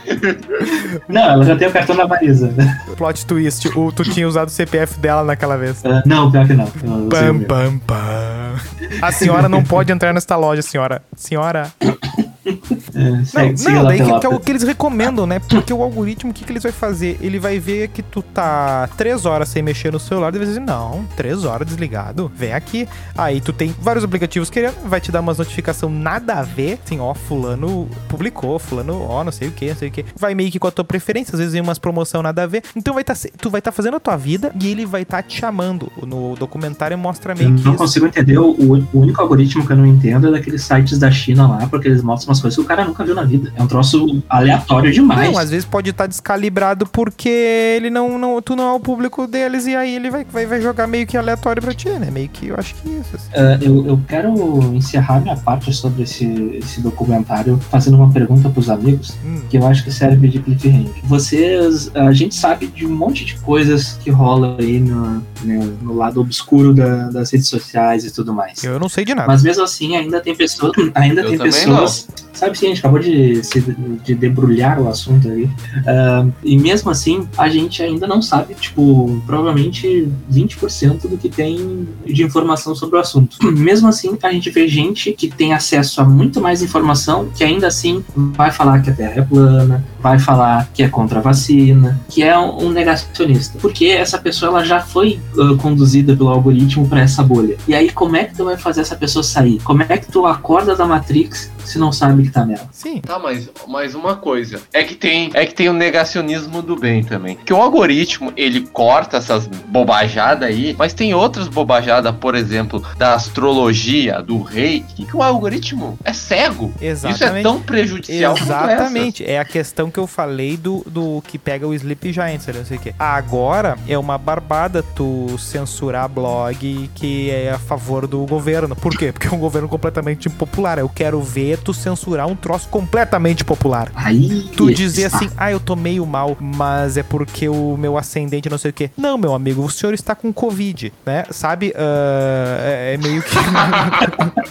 B: Não, ela já tem o cartão da Marisa.
A: Plot twist. O, tu tinha usado o CPF dela naquela vez.
B: Ah, não, pior que não.
A: Pam, pam, pam. A senhora não pode entrar nesta loja, senhora. Senhora.
B: É,
A: Não,
B: segue-
A: daí que, que é o que eles recomendam, né? Porque o algoritmo, o que, que eles vai fazer? Ele vai ver que tu tá três horas sem mexer no celular, e vai dizer, não, três horas desligado, vem aqui. Aí tu tem vários aplicativos querendo, vai te dar umas notificação nada a ver, assim, ó, fulano publicou, fulano, ó, não sei o que, não sei o que. Vai meio que com a tua preferência, às vezes vem umas promoção nada a ver. Então vai tá, tu vai estar fazendo a tua vida e ele vai estar te chamando. No documentário mostra
B: Eu
A: meio que
B: não
A: isso.
B: consigo entender. O, o único algoritmo que eu não entendo é daqueles sites da China lá, porque eles mostram umas coisas que o cara nunca viu na vida. É um troço aleatório demais.
A: Não, às vezes pode estar descalibrado porque ele não, não. Tu não é o público deles e aí ele vai, vai, vai jogar meio que aleatório pra ti, né? Meio que eu acho que isso. assim.
B: Ah, eu, eu quero encerrar minha parte sobre esse, esse documentário fazendo uma pergunta pros amigos,
A: Hum.
B: que eu acho que serve de cliffhanger. Vocês, a gente sabe de um monte de coisas que rola aí no, né, no lado obscuro da- das redes sociais e tudo mais.
A: Eu não sei de nada.
B: Mas mesmo assim, ainda tem pessoas. Ainda
E: Eu
B: tem pessoas. Sabe sim, a gente acabou de, se- de debrulhar o assunto aí. Ah, e mesmo assim, a gente ainda não sabe, tipo, provavelmente 20% do que tem de informação sobre o assunto. Mesmo assim, a gente vê gente que tem acesso a muito mais informação que ainda assim vai falar que a Terra é plana, vai falar que é contra a vacina, que é um negacionista. Porque essa pessoa ela já foi ah, conduzida pelo algoritmo para essa bolha. E aí, como é que tu vai fazer essa pessoa sair? Como é que tu acorda da Matrix se não sabe que tá nela?
A: Sim.
E: Tá, mas mais uma coisa. É que tem, é que tem o negacionismo do bem também. Que o algoritmo, ele corta essas bobajadas aí, mas tem outras bobajadas, por exemplo, da astrologia, do reiki, que o algoritmo é cego. Isso é
A: Exatamente.
E: tão prejudicial
A: Exatamente, é a questão que eu falei do, do que pega o Sleep Giants, não sei o que. Agora é uma barbada tu censurar blog que é a favor do governo. Por quê? Porque é um governo completamente impopular. Eu quero ver tu censurar um troço completamente popular.
B: Aí.
A: Tu dizer
B: está.
A: assim, ah, eu tô meio mal, mas é porque o meu ascendente não sei o quê. Não, meu amigo, o senhor está com Covid, né? Sabe? Ah, é é meio que.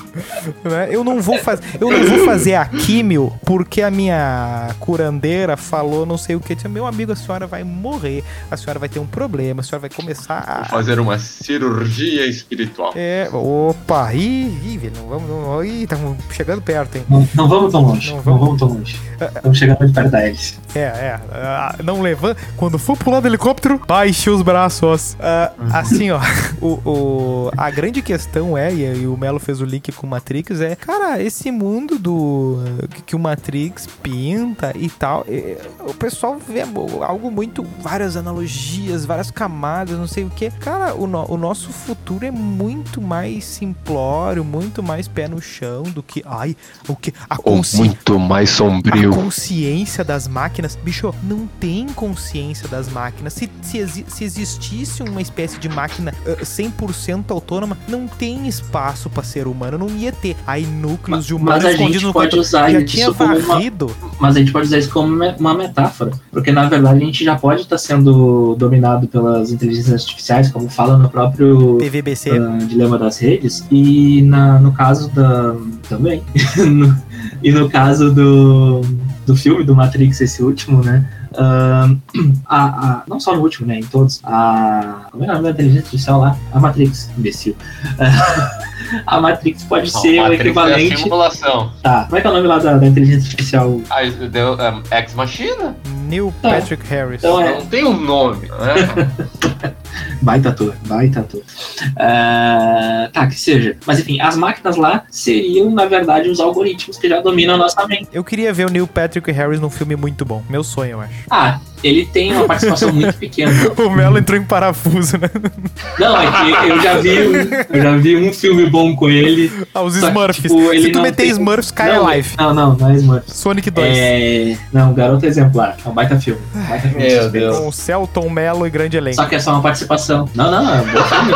A: Né? Eu não vou fazer. Eu não vou fazer a químio porque a minha curandeira falou não sei o que. Meu amigo, a senhora vai morrer, a senhora vai ter um problema, a senhora vai começar a.
E: Fazer uma cirurgia espiritual.
A: É, opa, ih, ih, não vamos, não, ih, estamos chegando perto, hein?
B: Não, não vamos tão longe.
A: Não
B: Não
A: vamos.
B: vamos, tão longe. Estamos chegando muito perto da hélice.
A: É, é. ah, não levanta. Quando for pular do helicóptero, baixe os braços. Ah, Assim, ó. O, o- a grande questão é, e, e o Melo fez o link com o Matrix, é, cara, esse mundo do. que- o Matrix pinta e tal. é, o pessoal vê algo muito. várias analogias, várias camadas, não sei o que. Cara, o, no- o nosso futuro é muito mais simplório, muito mais pé no chão do que. Ai, o que? A consciência.
E: muito mais
A: A
E: sombrio.
A: consciência das máquinas. Bicho, não tem consciência das máquinas. Se, se, exi- se existisse uma espécie de máquina ah, 100% autônoma, não tem espaço pra ser humano. Não ia ter. Aí núcleos de humanos
B: Mas a gente
A: no
B: pode usar
A: Já
B: isso
A: tinha
B: como uma,
A: varrido.
B: Mas a gente pode usar isso como uma metáfora. Porque na verdade a gente já pode estar sendo dominado pelas inteligências artificiais, como fala no próprio
A: PVBC.
B: ah, dilema das redes. E na, no caso da. também. No- e no caso do, do filme do Matrix, esse último, né? ah, a, a- não só no último, né? Em todos. A. Como é o nome da inteligência artificial lá? A Matrix, imbecil. a Matrix pode ser o
E: Matrix é a
B: equivalente.
E: simulação.
B: Tá, como é que é o nome lá da, da inteligência artificial?
E: Ah, deu, um, Ex Machina?
A: Neil
B: Tá.
A: Patrick Harris.
B: Então é.
E: Não tem um nome, né?
B: Baita ator, baita ator. Ah, tá, que seja. Mas enfim, as máquinas lá seriam, na verdade, os algoritmos que já dominam a nossa mente.
A: Eu queria ver o Neil Patrick Harris num filme muito bom. Meu sonho, eu acho.
B: Ah, ele tem uma participação muito pequena.
A: O Melo entrou em parafuso, né?
B: Não, é que eu já vi, um- eu já vi um filme bom com ele.
A: Ah, os
B: Só que,
A: Smurfs.
B: tipo, ele
A: Se tu meter
B: tem-
A: Smurfs, cai
B: não,
A: a live.
B: Não, não, não é Smurfs.
A: Sonic 2.
B: É. Não, Garoto Exemplar. É um baita filme. Baita filme
E: Meu. Deus.
A: Com o Celton Mello e grande elenco.
B: Só que é só uma participação. Não, não, é um bom filme.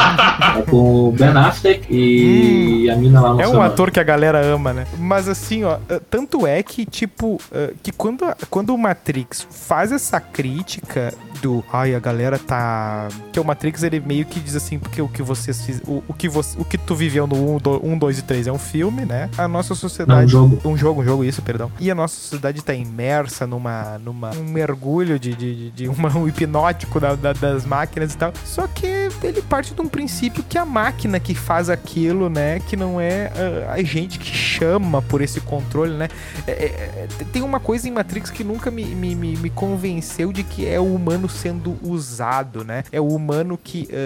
B: é com o Ben Affleck e a mina lá no
A: É um ator que a galera ama, né? Mas assim, ó, eh, tanto é que, tipo, eh, que quando, quando o Matrix faz essa crítica do. Ai, a galera tá. Que o Matrix ele meio que diz assim, porque o que vocês fiz, o, o que você, o que tu viveu no 1, 2 e 3 é um filme, né? A nossa sociedade.
B: Não, um jogo.
A: Um jogo, um jogo, isso, perdão. E a nossa sociedade tá imersa numa. numa um mergulho de, de, de, uma, um hipnótico da- da- das máquinas e tal. Só que ele parte de um princípio que a máquina que faz aquilo, né? Que não é ah, a gente que chama por esse controle, né? É, é, é, tem uma coisa em Matrix que nunca me, me, me, me convenceu de que é o humano sendo usado, né? É o humano que, ah,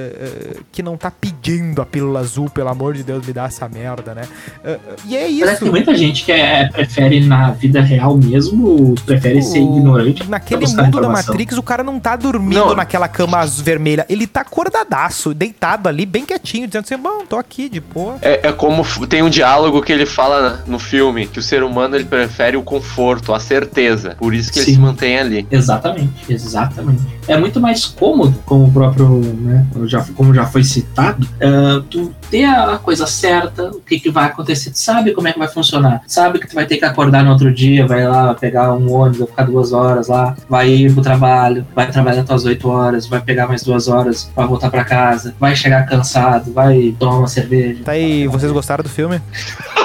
A: ah, que não tá pedindo a pílula azul, pelo amor de Deus, me dá essa merda, né? Ah, e é
B: Parece que
A: isso.
B: tem muita gente que é- prefere na vida real mesmo, prefere ser
A: O-
B: ignorante.
A: Naquele mundo da. Matrix, o cara não tá dormindo
C: Não.
A: naquela cama azul vermelha. Ele tá acordadaço, deitado ali, bem quietinho, dizendo assim: bom, tô aqui de boa.
C: É, é como tem um diálogo que ele fala no filme, que o ser humano ele prefere o conforto, a certeza. Por isso que ele
B: Sim.
C: se mantém ali.
B: Exatamente, exatamente. É muito mais cômodo, como o próprio, né, como já, como já foi citado, ah, tu ter a coisa certa, o que, que vai acontecer, tu sabe como é que vai funcionar, sabe que tu vai ter que acordar no outro dia, vai lá pegar um ônibus, vai ficar duas horas lá, vai ir pro trabalho, vai trabalhar tuas oito horas, vai pegar mais duas horas, vai voltar pra casa, vai chegar cansado, vai tomar uma cerveja.
A: Tá aí, vocês gostaram do filme?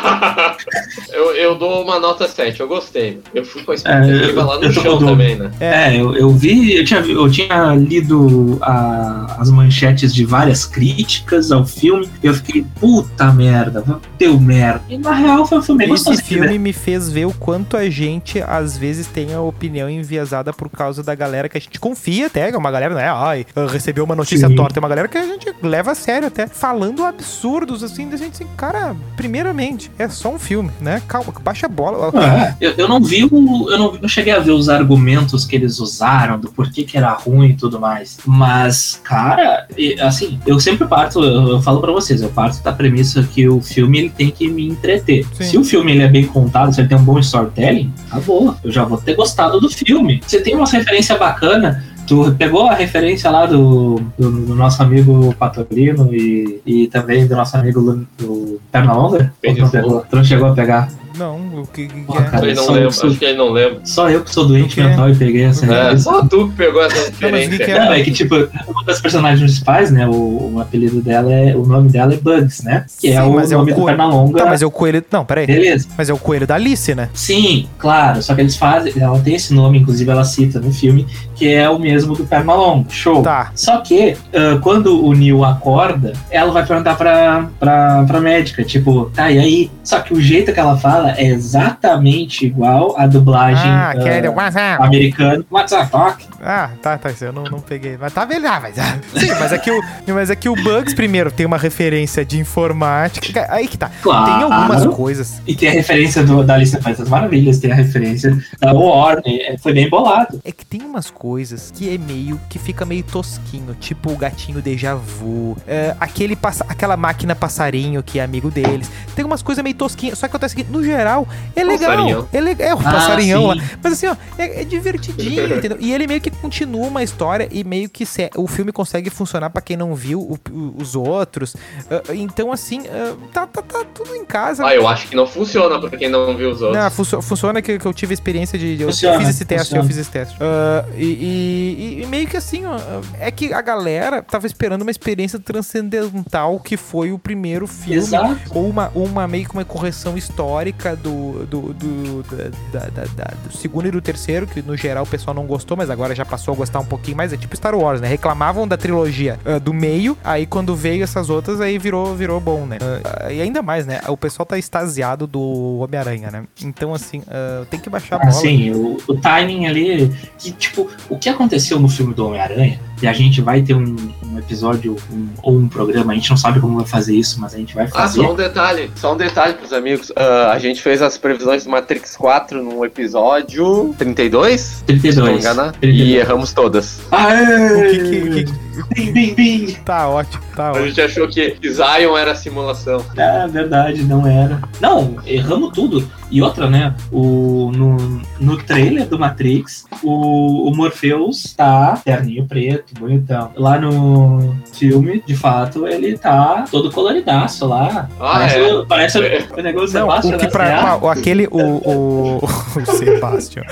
C: eu, eu dou uma nota 7, eu gostei. Eu fui com a
B: expectativa
C: expectativa
B: lá
C: lá
B: no dor.
C: também, né?
B: É, eu, eu vi, eu tinha, eu tinha lido a- as manchetes de várias críticas ao filme, e eu fiquei, puta merda, deu merda. E na real foi um filme bem
A: Esse
B: gostosinho,
A: filme
B: né?
A: me fez ver o quanto a gente, às vezes, tem a opinião enviesada por causa da galera que a gente confia até, que é uma galera, não é? Ai, recebeu uma notícia
B: Sim.
A: torta, é uma galera que a gente leva a sério até, falando absurdos, assim, da gente assim, cara, primeiramente, é só um filme, né? Calma, baixa a bola.
B: É, eu, eu não vi o. Eu não, não cheguei a ver os argumentos que eles usaram, do porquê que era ruim e tudo mais. Mas, cara, e, assim, eu sempre parto, eu, eu falo pra vocês, eu parto da premissa que o filme ele tem que me entreter.
A: Sim.
B: Se o filme ele é bem contado, se ele tem um bom storytelling, acabou. Eu já vou ter gostado do filme. Você tem uma referência bacana. Tu pegou a referência lá do, do, do nosso amigo Patorino e, e também do nosso amigo Lu- do Pernalonga? Ou tu não pegou? Tu não chegou a pegar?
A: Não, o que, que é?
B: cara.
C: Ele não
B: só
C: lembra,
B: isso.
C: acho que ele não lembra.
B: Só eu que sou doente
A: O quê?
B: mental e peguei essa
A: quê?
C: É,
B: referência.
C: só tu que pegou essa
A: Não, que
C: referência.
A: que
B: Não, é que tipo, uma das personagens principais, né? O, o apelido dela é. O nome dela é Bugs, né? Que é
A: Sim,
B: o
A: mas é o
B: nome do Pernalonga.
A: Tá, mas é o coelho. Não, peraí.
B: Beleza.
A: Mas é o coelho da Alice, né?
B: Sim, claro. Só que eles fazem. Ela tem esse nome, inclusive ela cita no filme, que é o mesmo do Pernalonga. Show.
A: Tá.
B: Só que, ah, quando o Neil acorda, ela vai perguntar pra, pra, pra médica, tipo, tá, e aí? Só que o jeito que ela fala é exatamente igual à dublagem
A: Ah,
B: ah,
A: que é. WhatsApp.
B: americana. What's up, Doc?
A: Ah, tá, tá, eu não, não peguei. Mas tá beleza, ah, mas, ah, sim, mas é que o, mas é que o Bugs primeiro tem uma referência de informática. Aí que tá.
B: Claro.
A: Tem algumas coisas.
B: E tem a referência do, da Alice País das Maravilhas, tem a referência da Warner, é, foi bem bolado.
A: É que tem umas coisas que é meio que fica meio tosquinho, tipo o gatinho déjà vu, é, aquele passa- aquela máquina passarinho que é amigo deles. Tem umas coisas meio tosquinhas, só que acontece que no geral é legal.
C: Passarinhão.
A: É legal, é o
B: Ah,
A: passarinhão lá.
B: sim.
A: Mas assim, ó, é, é divertidinho, entendeu? E ele meio que continua uma história e meio que se- o filme consegue funcionar pra quem não viu o- o- os outros. Ah, então, assim, ah, tá, tá, tá tudo em casa.
C: Ah, eu acho que não funciona pra quem não viu os outros.
A: Não, funcio- funciona que, que eu tive a experiência de. de- eu
B: Funciona,
A: fiz esse teste,
B: funciona.
A: eu fiz esse teste. Ah, e, e- e meio que assim, ó, é que a galera tava esperando uma experiência transcendental que foi o primeiro filme.
B: Exato.
A: Ou uma, ou uma meio que uma correção histórica do, do, do, da- da- da- da- do segundo e do terceiro, que no geral o pessoal não gostou, mas agora já passou a gostar um pouquinho mais. É tipo Star Wars, né? Reclamavam da trilogia ah, do meio, aí quando veio essas outras, aí virou, virou bom, né? Ah, e ainda mais, né? O pessoal tá extasiado do Homem-Aranha, né? Então, assim, ah, tem que baixar a bola.
B: Assim, o, o timing ali, que tipo, o que aconteceu no filme do Homem-Aranha, e a gente vai ter um, um episódio um- ou um programa, a gente não sabe como vai fazer isso, mas a gente vai
C: Ah,
B: fazer.
C: só um detalhe, só um detalhe pros amigos. Ah, a gente fez as previsões do Matrix 4 no episódio 32, se não me
B: 32.
C: engano,
B: 32.
C: e erramos todas.
B: Aê!
A: O que que- que-
B: Bim, bim, bim.
A: Tá ótimo, tá
C: A
A: ótimo.
C: gente achou que Zion era simulação.
B: É verdade, não era. Não, erramos tudo. E outra, né? O, no, no trailer do Matrix, o, o Morpheus tá terninho preto, bonitão. Lá no filme, de fato, ele tá todo coloridaço lá.
E: Ah,
B: parece
E: é.
B: o, parece o-
E: É.
B: o negócio do
A: Não,
B: Sebastian
A: o que pra. Ah, o- aquele. O, o, o Sebastian.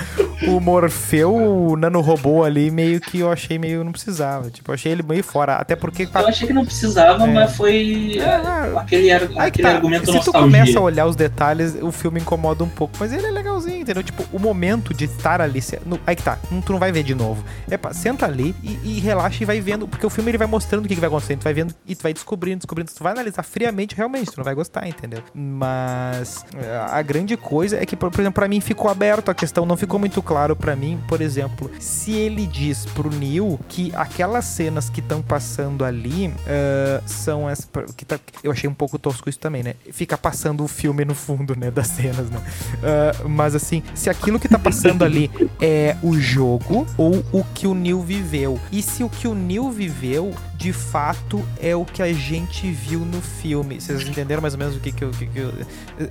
A: O Morfeu, o nanorobô ali, meio que eu achei meio. Não precisava. Tipo, achei ele meio fora. Até porque.
B: Eu achei que não precisava,
A: É.
B: mas foi
A: Ah,
B: aquele, ar-
A: Aí que
B: aquele
A: tá.
B: argumento
A: Se tu
B: nostalgia.
A: começa a olhar os detalhes, o filme incomoda um pouco. Mas ele é legalzinho, entendeu? Tipo, o momento de estar ali. no- aí que tá. Tu não vai ver de novo. É pá, senta ali e, e relaxa e vai vendo. Porque o filme ele vai mostrando o que, que vai acontecendo. Tu vai vendo e tu vai descobrindo, descobrindo. Tu vai analisar friamente, realmente. Tu não vai gostar, entendeu? Mas é, a grande coisa é que, por, por exemplo, pra mim ficou aberto a questão. Não ficou muito claro pra mim, por exemplo, se ele diz pro Neil que aquelas cenas que estão passando ali ah, são as. Que tá, eu achei um pouco tosco isso também, né? Fica passando o filme no fundo, né? Das cenas, né? Ah, mas assim, se aquilo que tá passando ali é o jogo ou o que o Neil viveu. E se o que o Neil viveu, de fato, é o que a gente viu no filme. Vocês entenderam mais ou menos o que, que eu. Que, que eu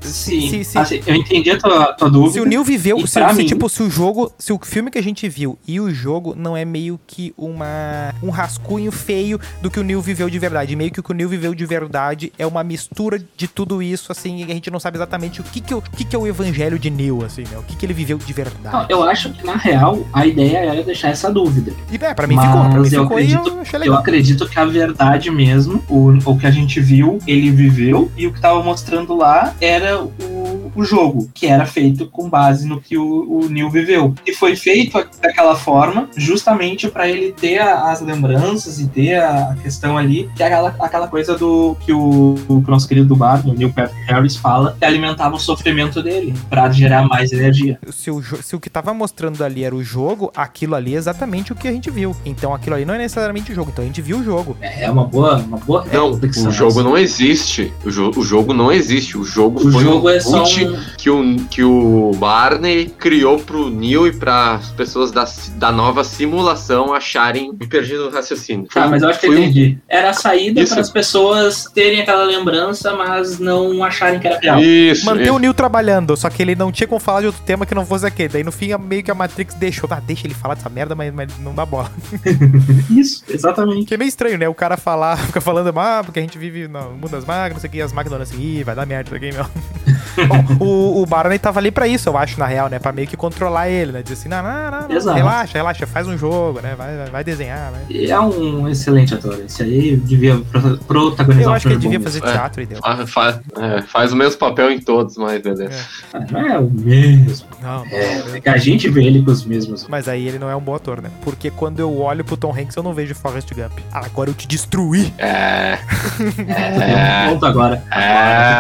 B: Sim,
A: se- se-
B: assim, eu entendi a tua, tua dúvida.
A: se o Neil viveu, se,
B: mim-
A: tipo, se o jogo, se o filme que a gente viu e o jogo não é meio que uma um rascunho feio do que o Neil viveu de verdade, meio que o que o Neil viveu de verdade é uma mistura de tudo isso, assim, e a gente não sabe exatamente o que que, o, que, que é o evangelho de Neil, assim, né? O que que ele viveu de
B: Não,
A: verdade.
B: eu acho que, na real, a ideia era deixar essa dúvida.
A: E é, pra mim
B: Mas
A: ficou, pra mim
B: eu
A: ficou e
B: acredito-
A: eu achei
B: Eu
A: legal.
B: Acredito que a verdade mesmo, o, o que a gente viu, ele viveu, e o que tava mostrando lá era o, o jogo, que era feito com base no que o, o Neil viveu. E foi feito daquela forma, justamente para ele ter a- as lembranças e ter a questão ali, que é aquela, aquela coisa do que o, o nosso querido o Neil Patrick Harris, fala, que alimentava o sofrimento dele, para gerar mais energia.
A: Se o, se o que tava mostrando ali era o jogo, aquilo ali é exatamente o que a gente viu. Então aquilo ali não é necessariamente o jogo. Então a gente viu o jogo.
B: É uma boa, uma boa
E: Não, o jogo
B: essa.
E: não existe. O, jo o jogo não existe. O jogo
B: O
E: foi
B: jogo
E: um
B: é só
E: boot
B: um,
E: que o, que o Barney criou pro Neil e para as pessoas da, da nova simulação acharem. Me perdi no raciocínio.
B: Tá, mas eu acho que eu
E: Foi um-
B: entendi. Era a saída para as pessoas terem aquela lembrança, mas não acharem que era real.
E: Isso.
A: Manter
E: isso.
A: o Neil trabalhando, só que ele não tinha como falar de outro tema que não fosse aquele. Daí no fim, meio que a Matrix deixou. Ah, deixa ele falar dessa merda, mas, mas não dá bola.
B: Isso, exatamente.
A: Que é meio estranho, né? O cara falar, fica falando, ah, porque a gente vive no mundo das máquinas, não sei o que, as máquinas olham assim, vai dar merda isso aqui, meu. Bom, o, o Barney tava ali pra isso, eu acho, na real, né? Pra meio que controlar ele, né? Dizer assim, não, não, não, não, relaxa, relaxa, faz um jogo, né? Vai, vai- vai desenhar, vai.
B: E é um excelente ator. Esse aí devia pro- protagonizar
A: Eu
B: um
A: acho que ele devia fazer
E: É.
A: teatro e deu.
E: Fa- fa- é, faz o mesmo papel em todos, mas beleza.
B: Ah, Não é o mesmo.
A: Não,
B: É, é que a gente vê ele com os mesmos.
A: Mas aí ele não é um bom ator, né? Porque quando eu olho pro Tom Hanks, eu não vejo Forrest Gump. Ah, agora eu te destruí.
E: É.
B: É,
E: É.
B: um ponto agora.
E: É,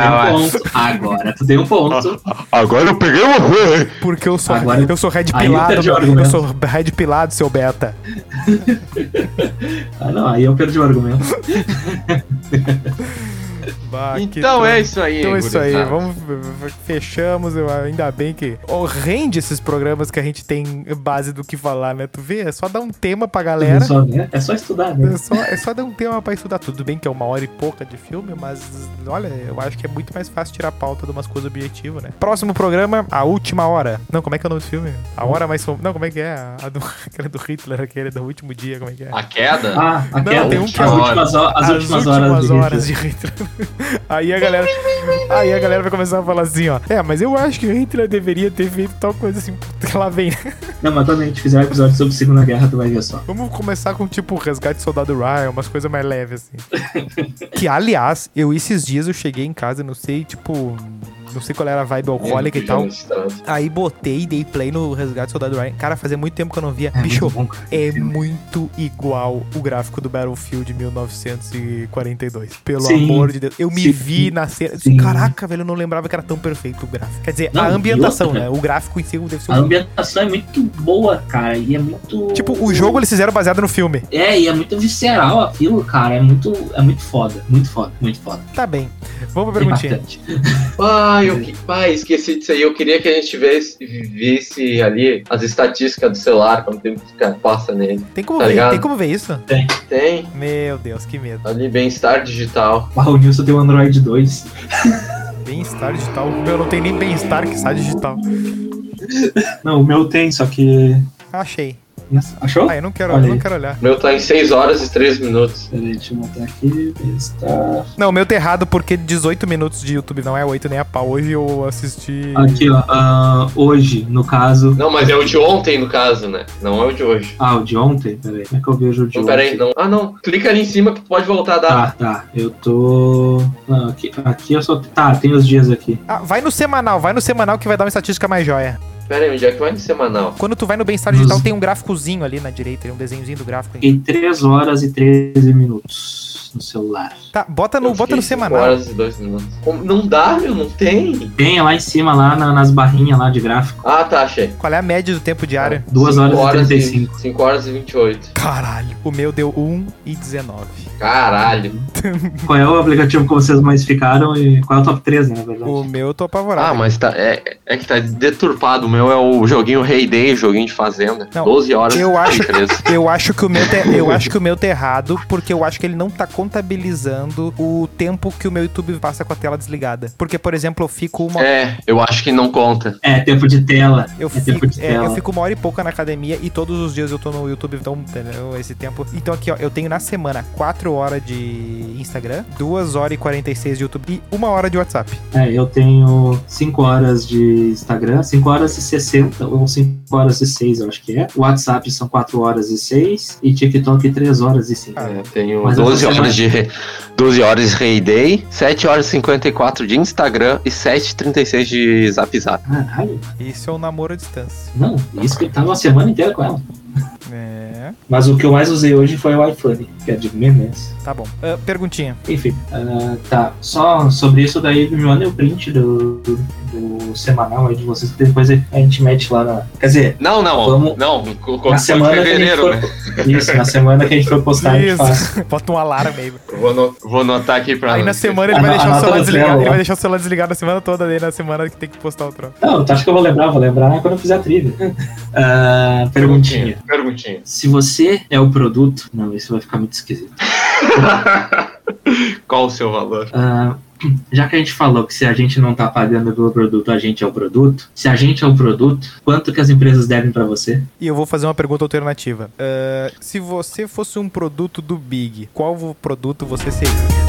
B: Agora tu deu um ponto. Agora tu deu um ponto.
E: Agora eu peguei você!
A: Porque eu sou,
B: Agora-
A: eu sou red
B: eu
A: pilado, meu- eu
B: argumento.
A: sou red pilado, seu beta.
B: Ah, não, aí eu perdi o argumento.
A: Bah,
E: Então é isso aí,
A: Então é isso aí, vamos fechamos, eu- ainda bem que oh, rende esses programas que a gente tem base do que falar, né? Tu vê, é só dar um tema pra galera.
B: É só, né? é só estudar, né?
A: É só, é só dar um tema pra estudar. Tudo bem que é uma hora e pouca de filme, mas olha, eu acho que é muito mais fácil tirar pauta de umas coisas objetivas, né? Próximo programa, A Última Hora. Não, como é que é o nome do filme? A Hora Mais Som... Não, como é que é? A do, aquele do Hitler, aquele do último dia, como é que é?
E: A queda?
B: Ah, aquela,
A: tem um que
B: as,
A: é-
B: últimas, ho- as, últimas horas, de
A: horas
B: Hitler.
A: de Hitler. Aí a galera. Aí a galera vai começar a falar assim, ó. É, mas eu acho que o Hitler deveria ter feito tal coisa assim. Porque lá vem.
B: Não, mas quando a gente fizer um episódio sobre Segunda Guerra, tu vai ver só.
A: Vamos começar com tipo Resgate Soldado Ryan, umas coisas mais leves assim. que aliás, eu esses dias eu cheguei em casa, não sei, tipo. Não sei qual era a vibe alcoólica e tal. Aí botei e dei play no Resgate Soldado Ryan. Cara, fazia muito tempo que eu não via.
B: É
A: Bicho,
B: muito bom,
A: é muito igual o gráfico do Battlefield 1942. Pelo
B: Sim.
A: amor de Deus. Eu me
B: Sim.
A: vi na cena.
B: Sim.
A: Caraca, velho, eu não lembrava que era tão perfeito o gráfico. Quer dizer,
B: Não,
A: a ambientação,
B: outra,
A: né? O gráfico em si deve ser
B: A ambientação é muito boa, cara, e é muito...
A: Tipo, o jogo eles fizeram baseado no filme.
B: É, e é muito visceral aquilo, cara, é muito, é muito foda, muito foda, muito foda.
A: Tá bem. Vamos pra perguntinha.
B: Impactante.
E: Ah, eu que- ah, esqueci disso aí. Eu queria que a gente visse, visse ali as estatísticas do celular, quanto tempo que passa nele.
A: Tem como
E: Tá
A: ver?
E: ligado?
A: Tem como ver isso?
E: Tem
A: Meu Deus, que medo.
E: ali bem-estar digital.
B: Ah, o Nilson tem o Android 2.
A: Bem-estar digital. O meu não tem nem bem-estar que está digital.
B: Não, o meu tem, só que.
A: Achei.
B: Achou?
A: Ah, eu não quero, eu não quero olhar.
C: O meu tá em 6 horas e 3 minutos.
B: Peraí, deixa eu botar aqui. Está.
A: Não, o meu tá errado porque 18 minutos de YouTube não é 8 nem a pau. Hoje eu assisti.
B: Aqui, ó. ah, hoje, no caso.
C: Não, mas é o de ontem, no caso, né? Não é o de hoje.
B: Ah, o de ontem? Peraí. Como é que eu vejo o de
C: Não,
B: ontem?
C: peraí, não. Ah, não. Clica ali em cima que tu pode voltar a dar.
B: Tá, tá. Eu tô. Não, aqui, aqui eu só. Tá, tem os dias aqui.
A: Ah, vai no semanal, vai no semanal que vai dar uma estatística mais joia.
C: Pera aí, onde é que vai no semanal?
A: Quando tu vai no bem-estar
B: Nos-
A: digital, tem um gráficozinho ali na direita, tem um desenhozinho do gráfico. aí.
B: Fiquei 3 horas e 13 minutos no celular.
A: Tá, bota no, bota no semanal.
C: horas e 2 minutos. Como- Não dá, meu, não tem.
B: Tem lá em cima, lá na- nas barrinhas lá de gráfico.
C: Ah, tá, achei.
A: Qual é a média do tempo diário?
B: 2
C: Cinco
B: horas e 35.
C: 5 horas e 28.
A: Caralho. O meu deu 1 e 19.
C: Caralho.
B: Qual é o aplicativo que vocês mais ficaram e qual é o top 3, né, na verdade?
A: O meu eu tô apavorado.
C: Ah, mas tá, é, é que tá deturpado. O meu é o joguinho Rei Day, joguinho de fazenda.
A: Não,
C: 12 horas
A: eu acho-
C: 13.
A: Eu acho que o meu tá, eu acho que o meu tá errado, porque eu acho que ele não tá contabilizando o tempo que o meu YouTube passa com a tela desligada. Porque, por exemplo, eu fico uma
C: É, eu acho que não conta.
B: É, tempo de tela.
A: Eu
B: é
A: fico,
B: tempo de
A: é,
B: tela.
A: eu fico uma hora e pouca na academia e todos os dias eu tô no YouTube, então, entendeu? Esse tempo. Então aqui, ó, eu tenho na semana 4 horas de Instagram, 2 horas e 46 de YouTube e 1 hora de WhatsApp.
B: É, eu tenho 5 horas de Instagram, 5 horas e 60, ou 5 horas e 6, eu acho que é. WhatsApp são 4 horas e 6, e TikTok 3 horas e 5.
A: Ah,
C: É, tenho
B: Mas
C: 12
B: essa
C: horas de 12 horas de Rei Day, 7 horas e 54 de Instagram e 7 e 36 de Zap Zap.
B: Caralho,
A: Isso é o namoro à distância.
B: não, isso que eu tava a semana inteira com ela.
A: É,
B: Mas o que eu mais usei hoje foi o iPhone, que é de memes.
A: tá bom. Ah, perguntinha.
B: Enfim, ah, tá. Só sobre isso daí, me mandem o print do, do, do semanal aí de vocês, que depois a gente mete lá na. Quer dizer,
C: Não, não,
B: Vamos-
C: não,
B: na
C: em
B: semana que a gente
C: fevereiro,
B: for.
C: né?
B: Isso, na semana que a gente for postar, a gente faz.
A: Isso. Bota um alarme aí.
C: Vou, no- vou anotar aqui pra.
A: Aí na semana ele vai deixar o celular desligado. Ele vai deixar o celular desligado a semana toda daí na semana que tem que postar o troço.
B: Não, tu acha que eu vou lembrar? Vou lembrar quando eu fizer a trilha. Ah, perguntinha.
C: Perguntinha.
B: Se você é o produto. Não, isso vai ficar muito esquisito.
C: Qual o seu valor?
B: Ah, já que a gente falou que se a gente não tá pagando pelo produto, a gente é o produto. Se a gente é o produto, quanto que as empresas devem pra você?
A: E eu vou fazer uma pergunta alternativa. Ah, se você fosse um produto do Big, qual produto você seria?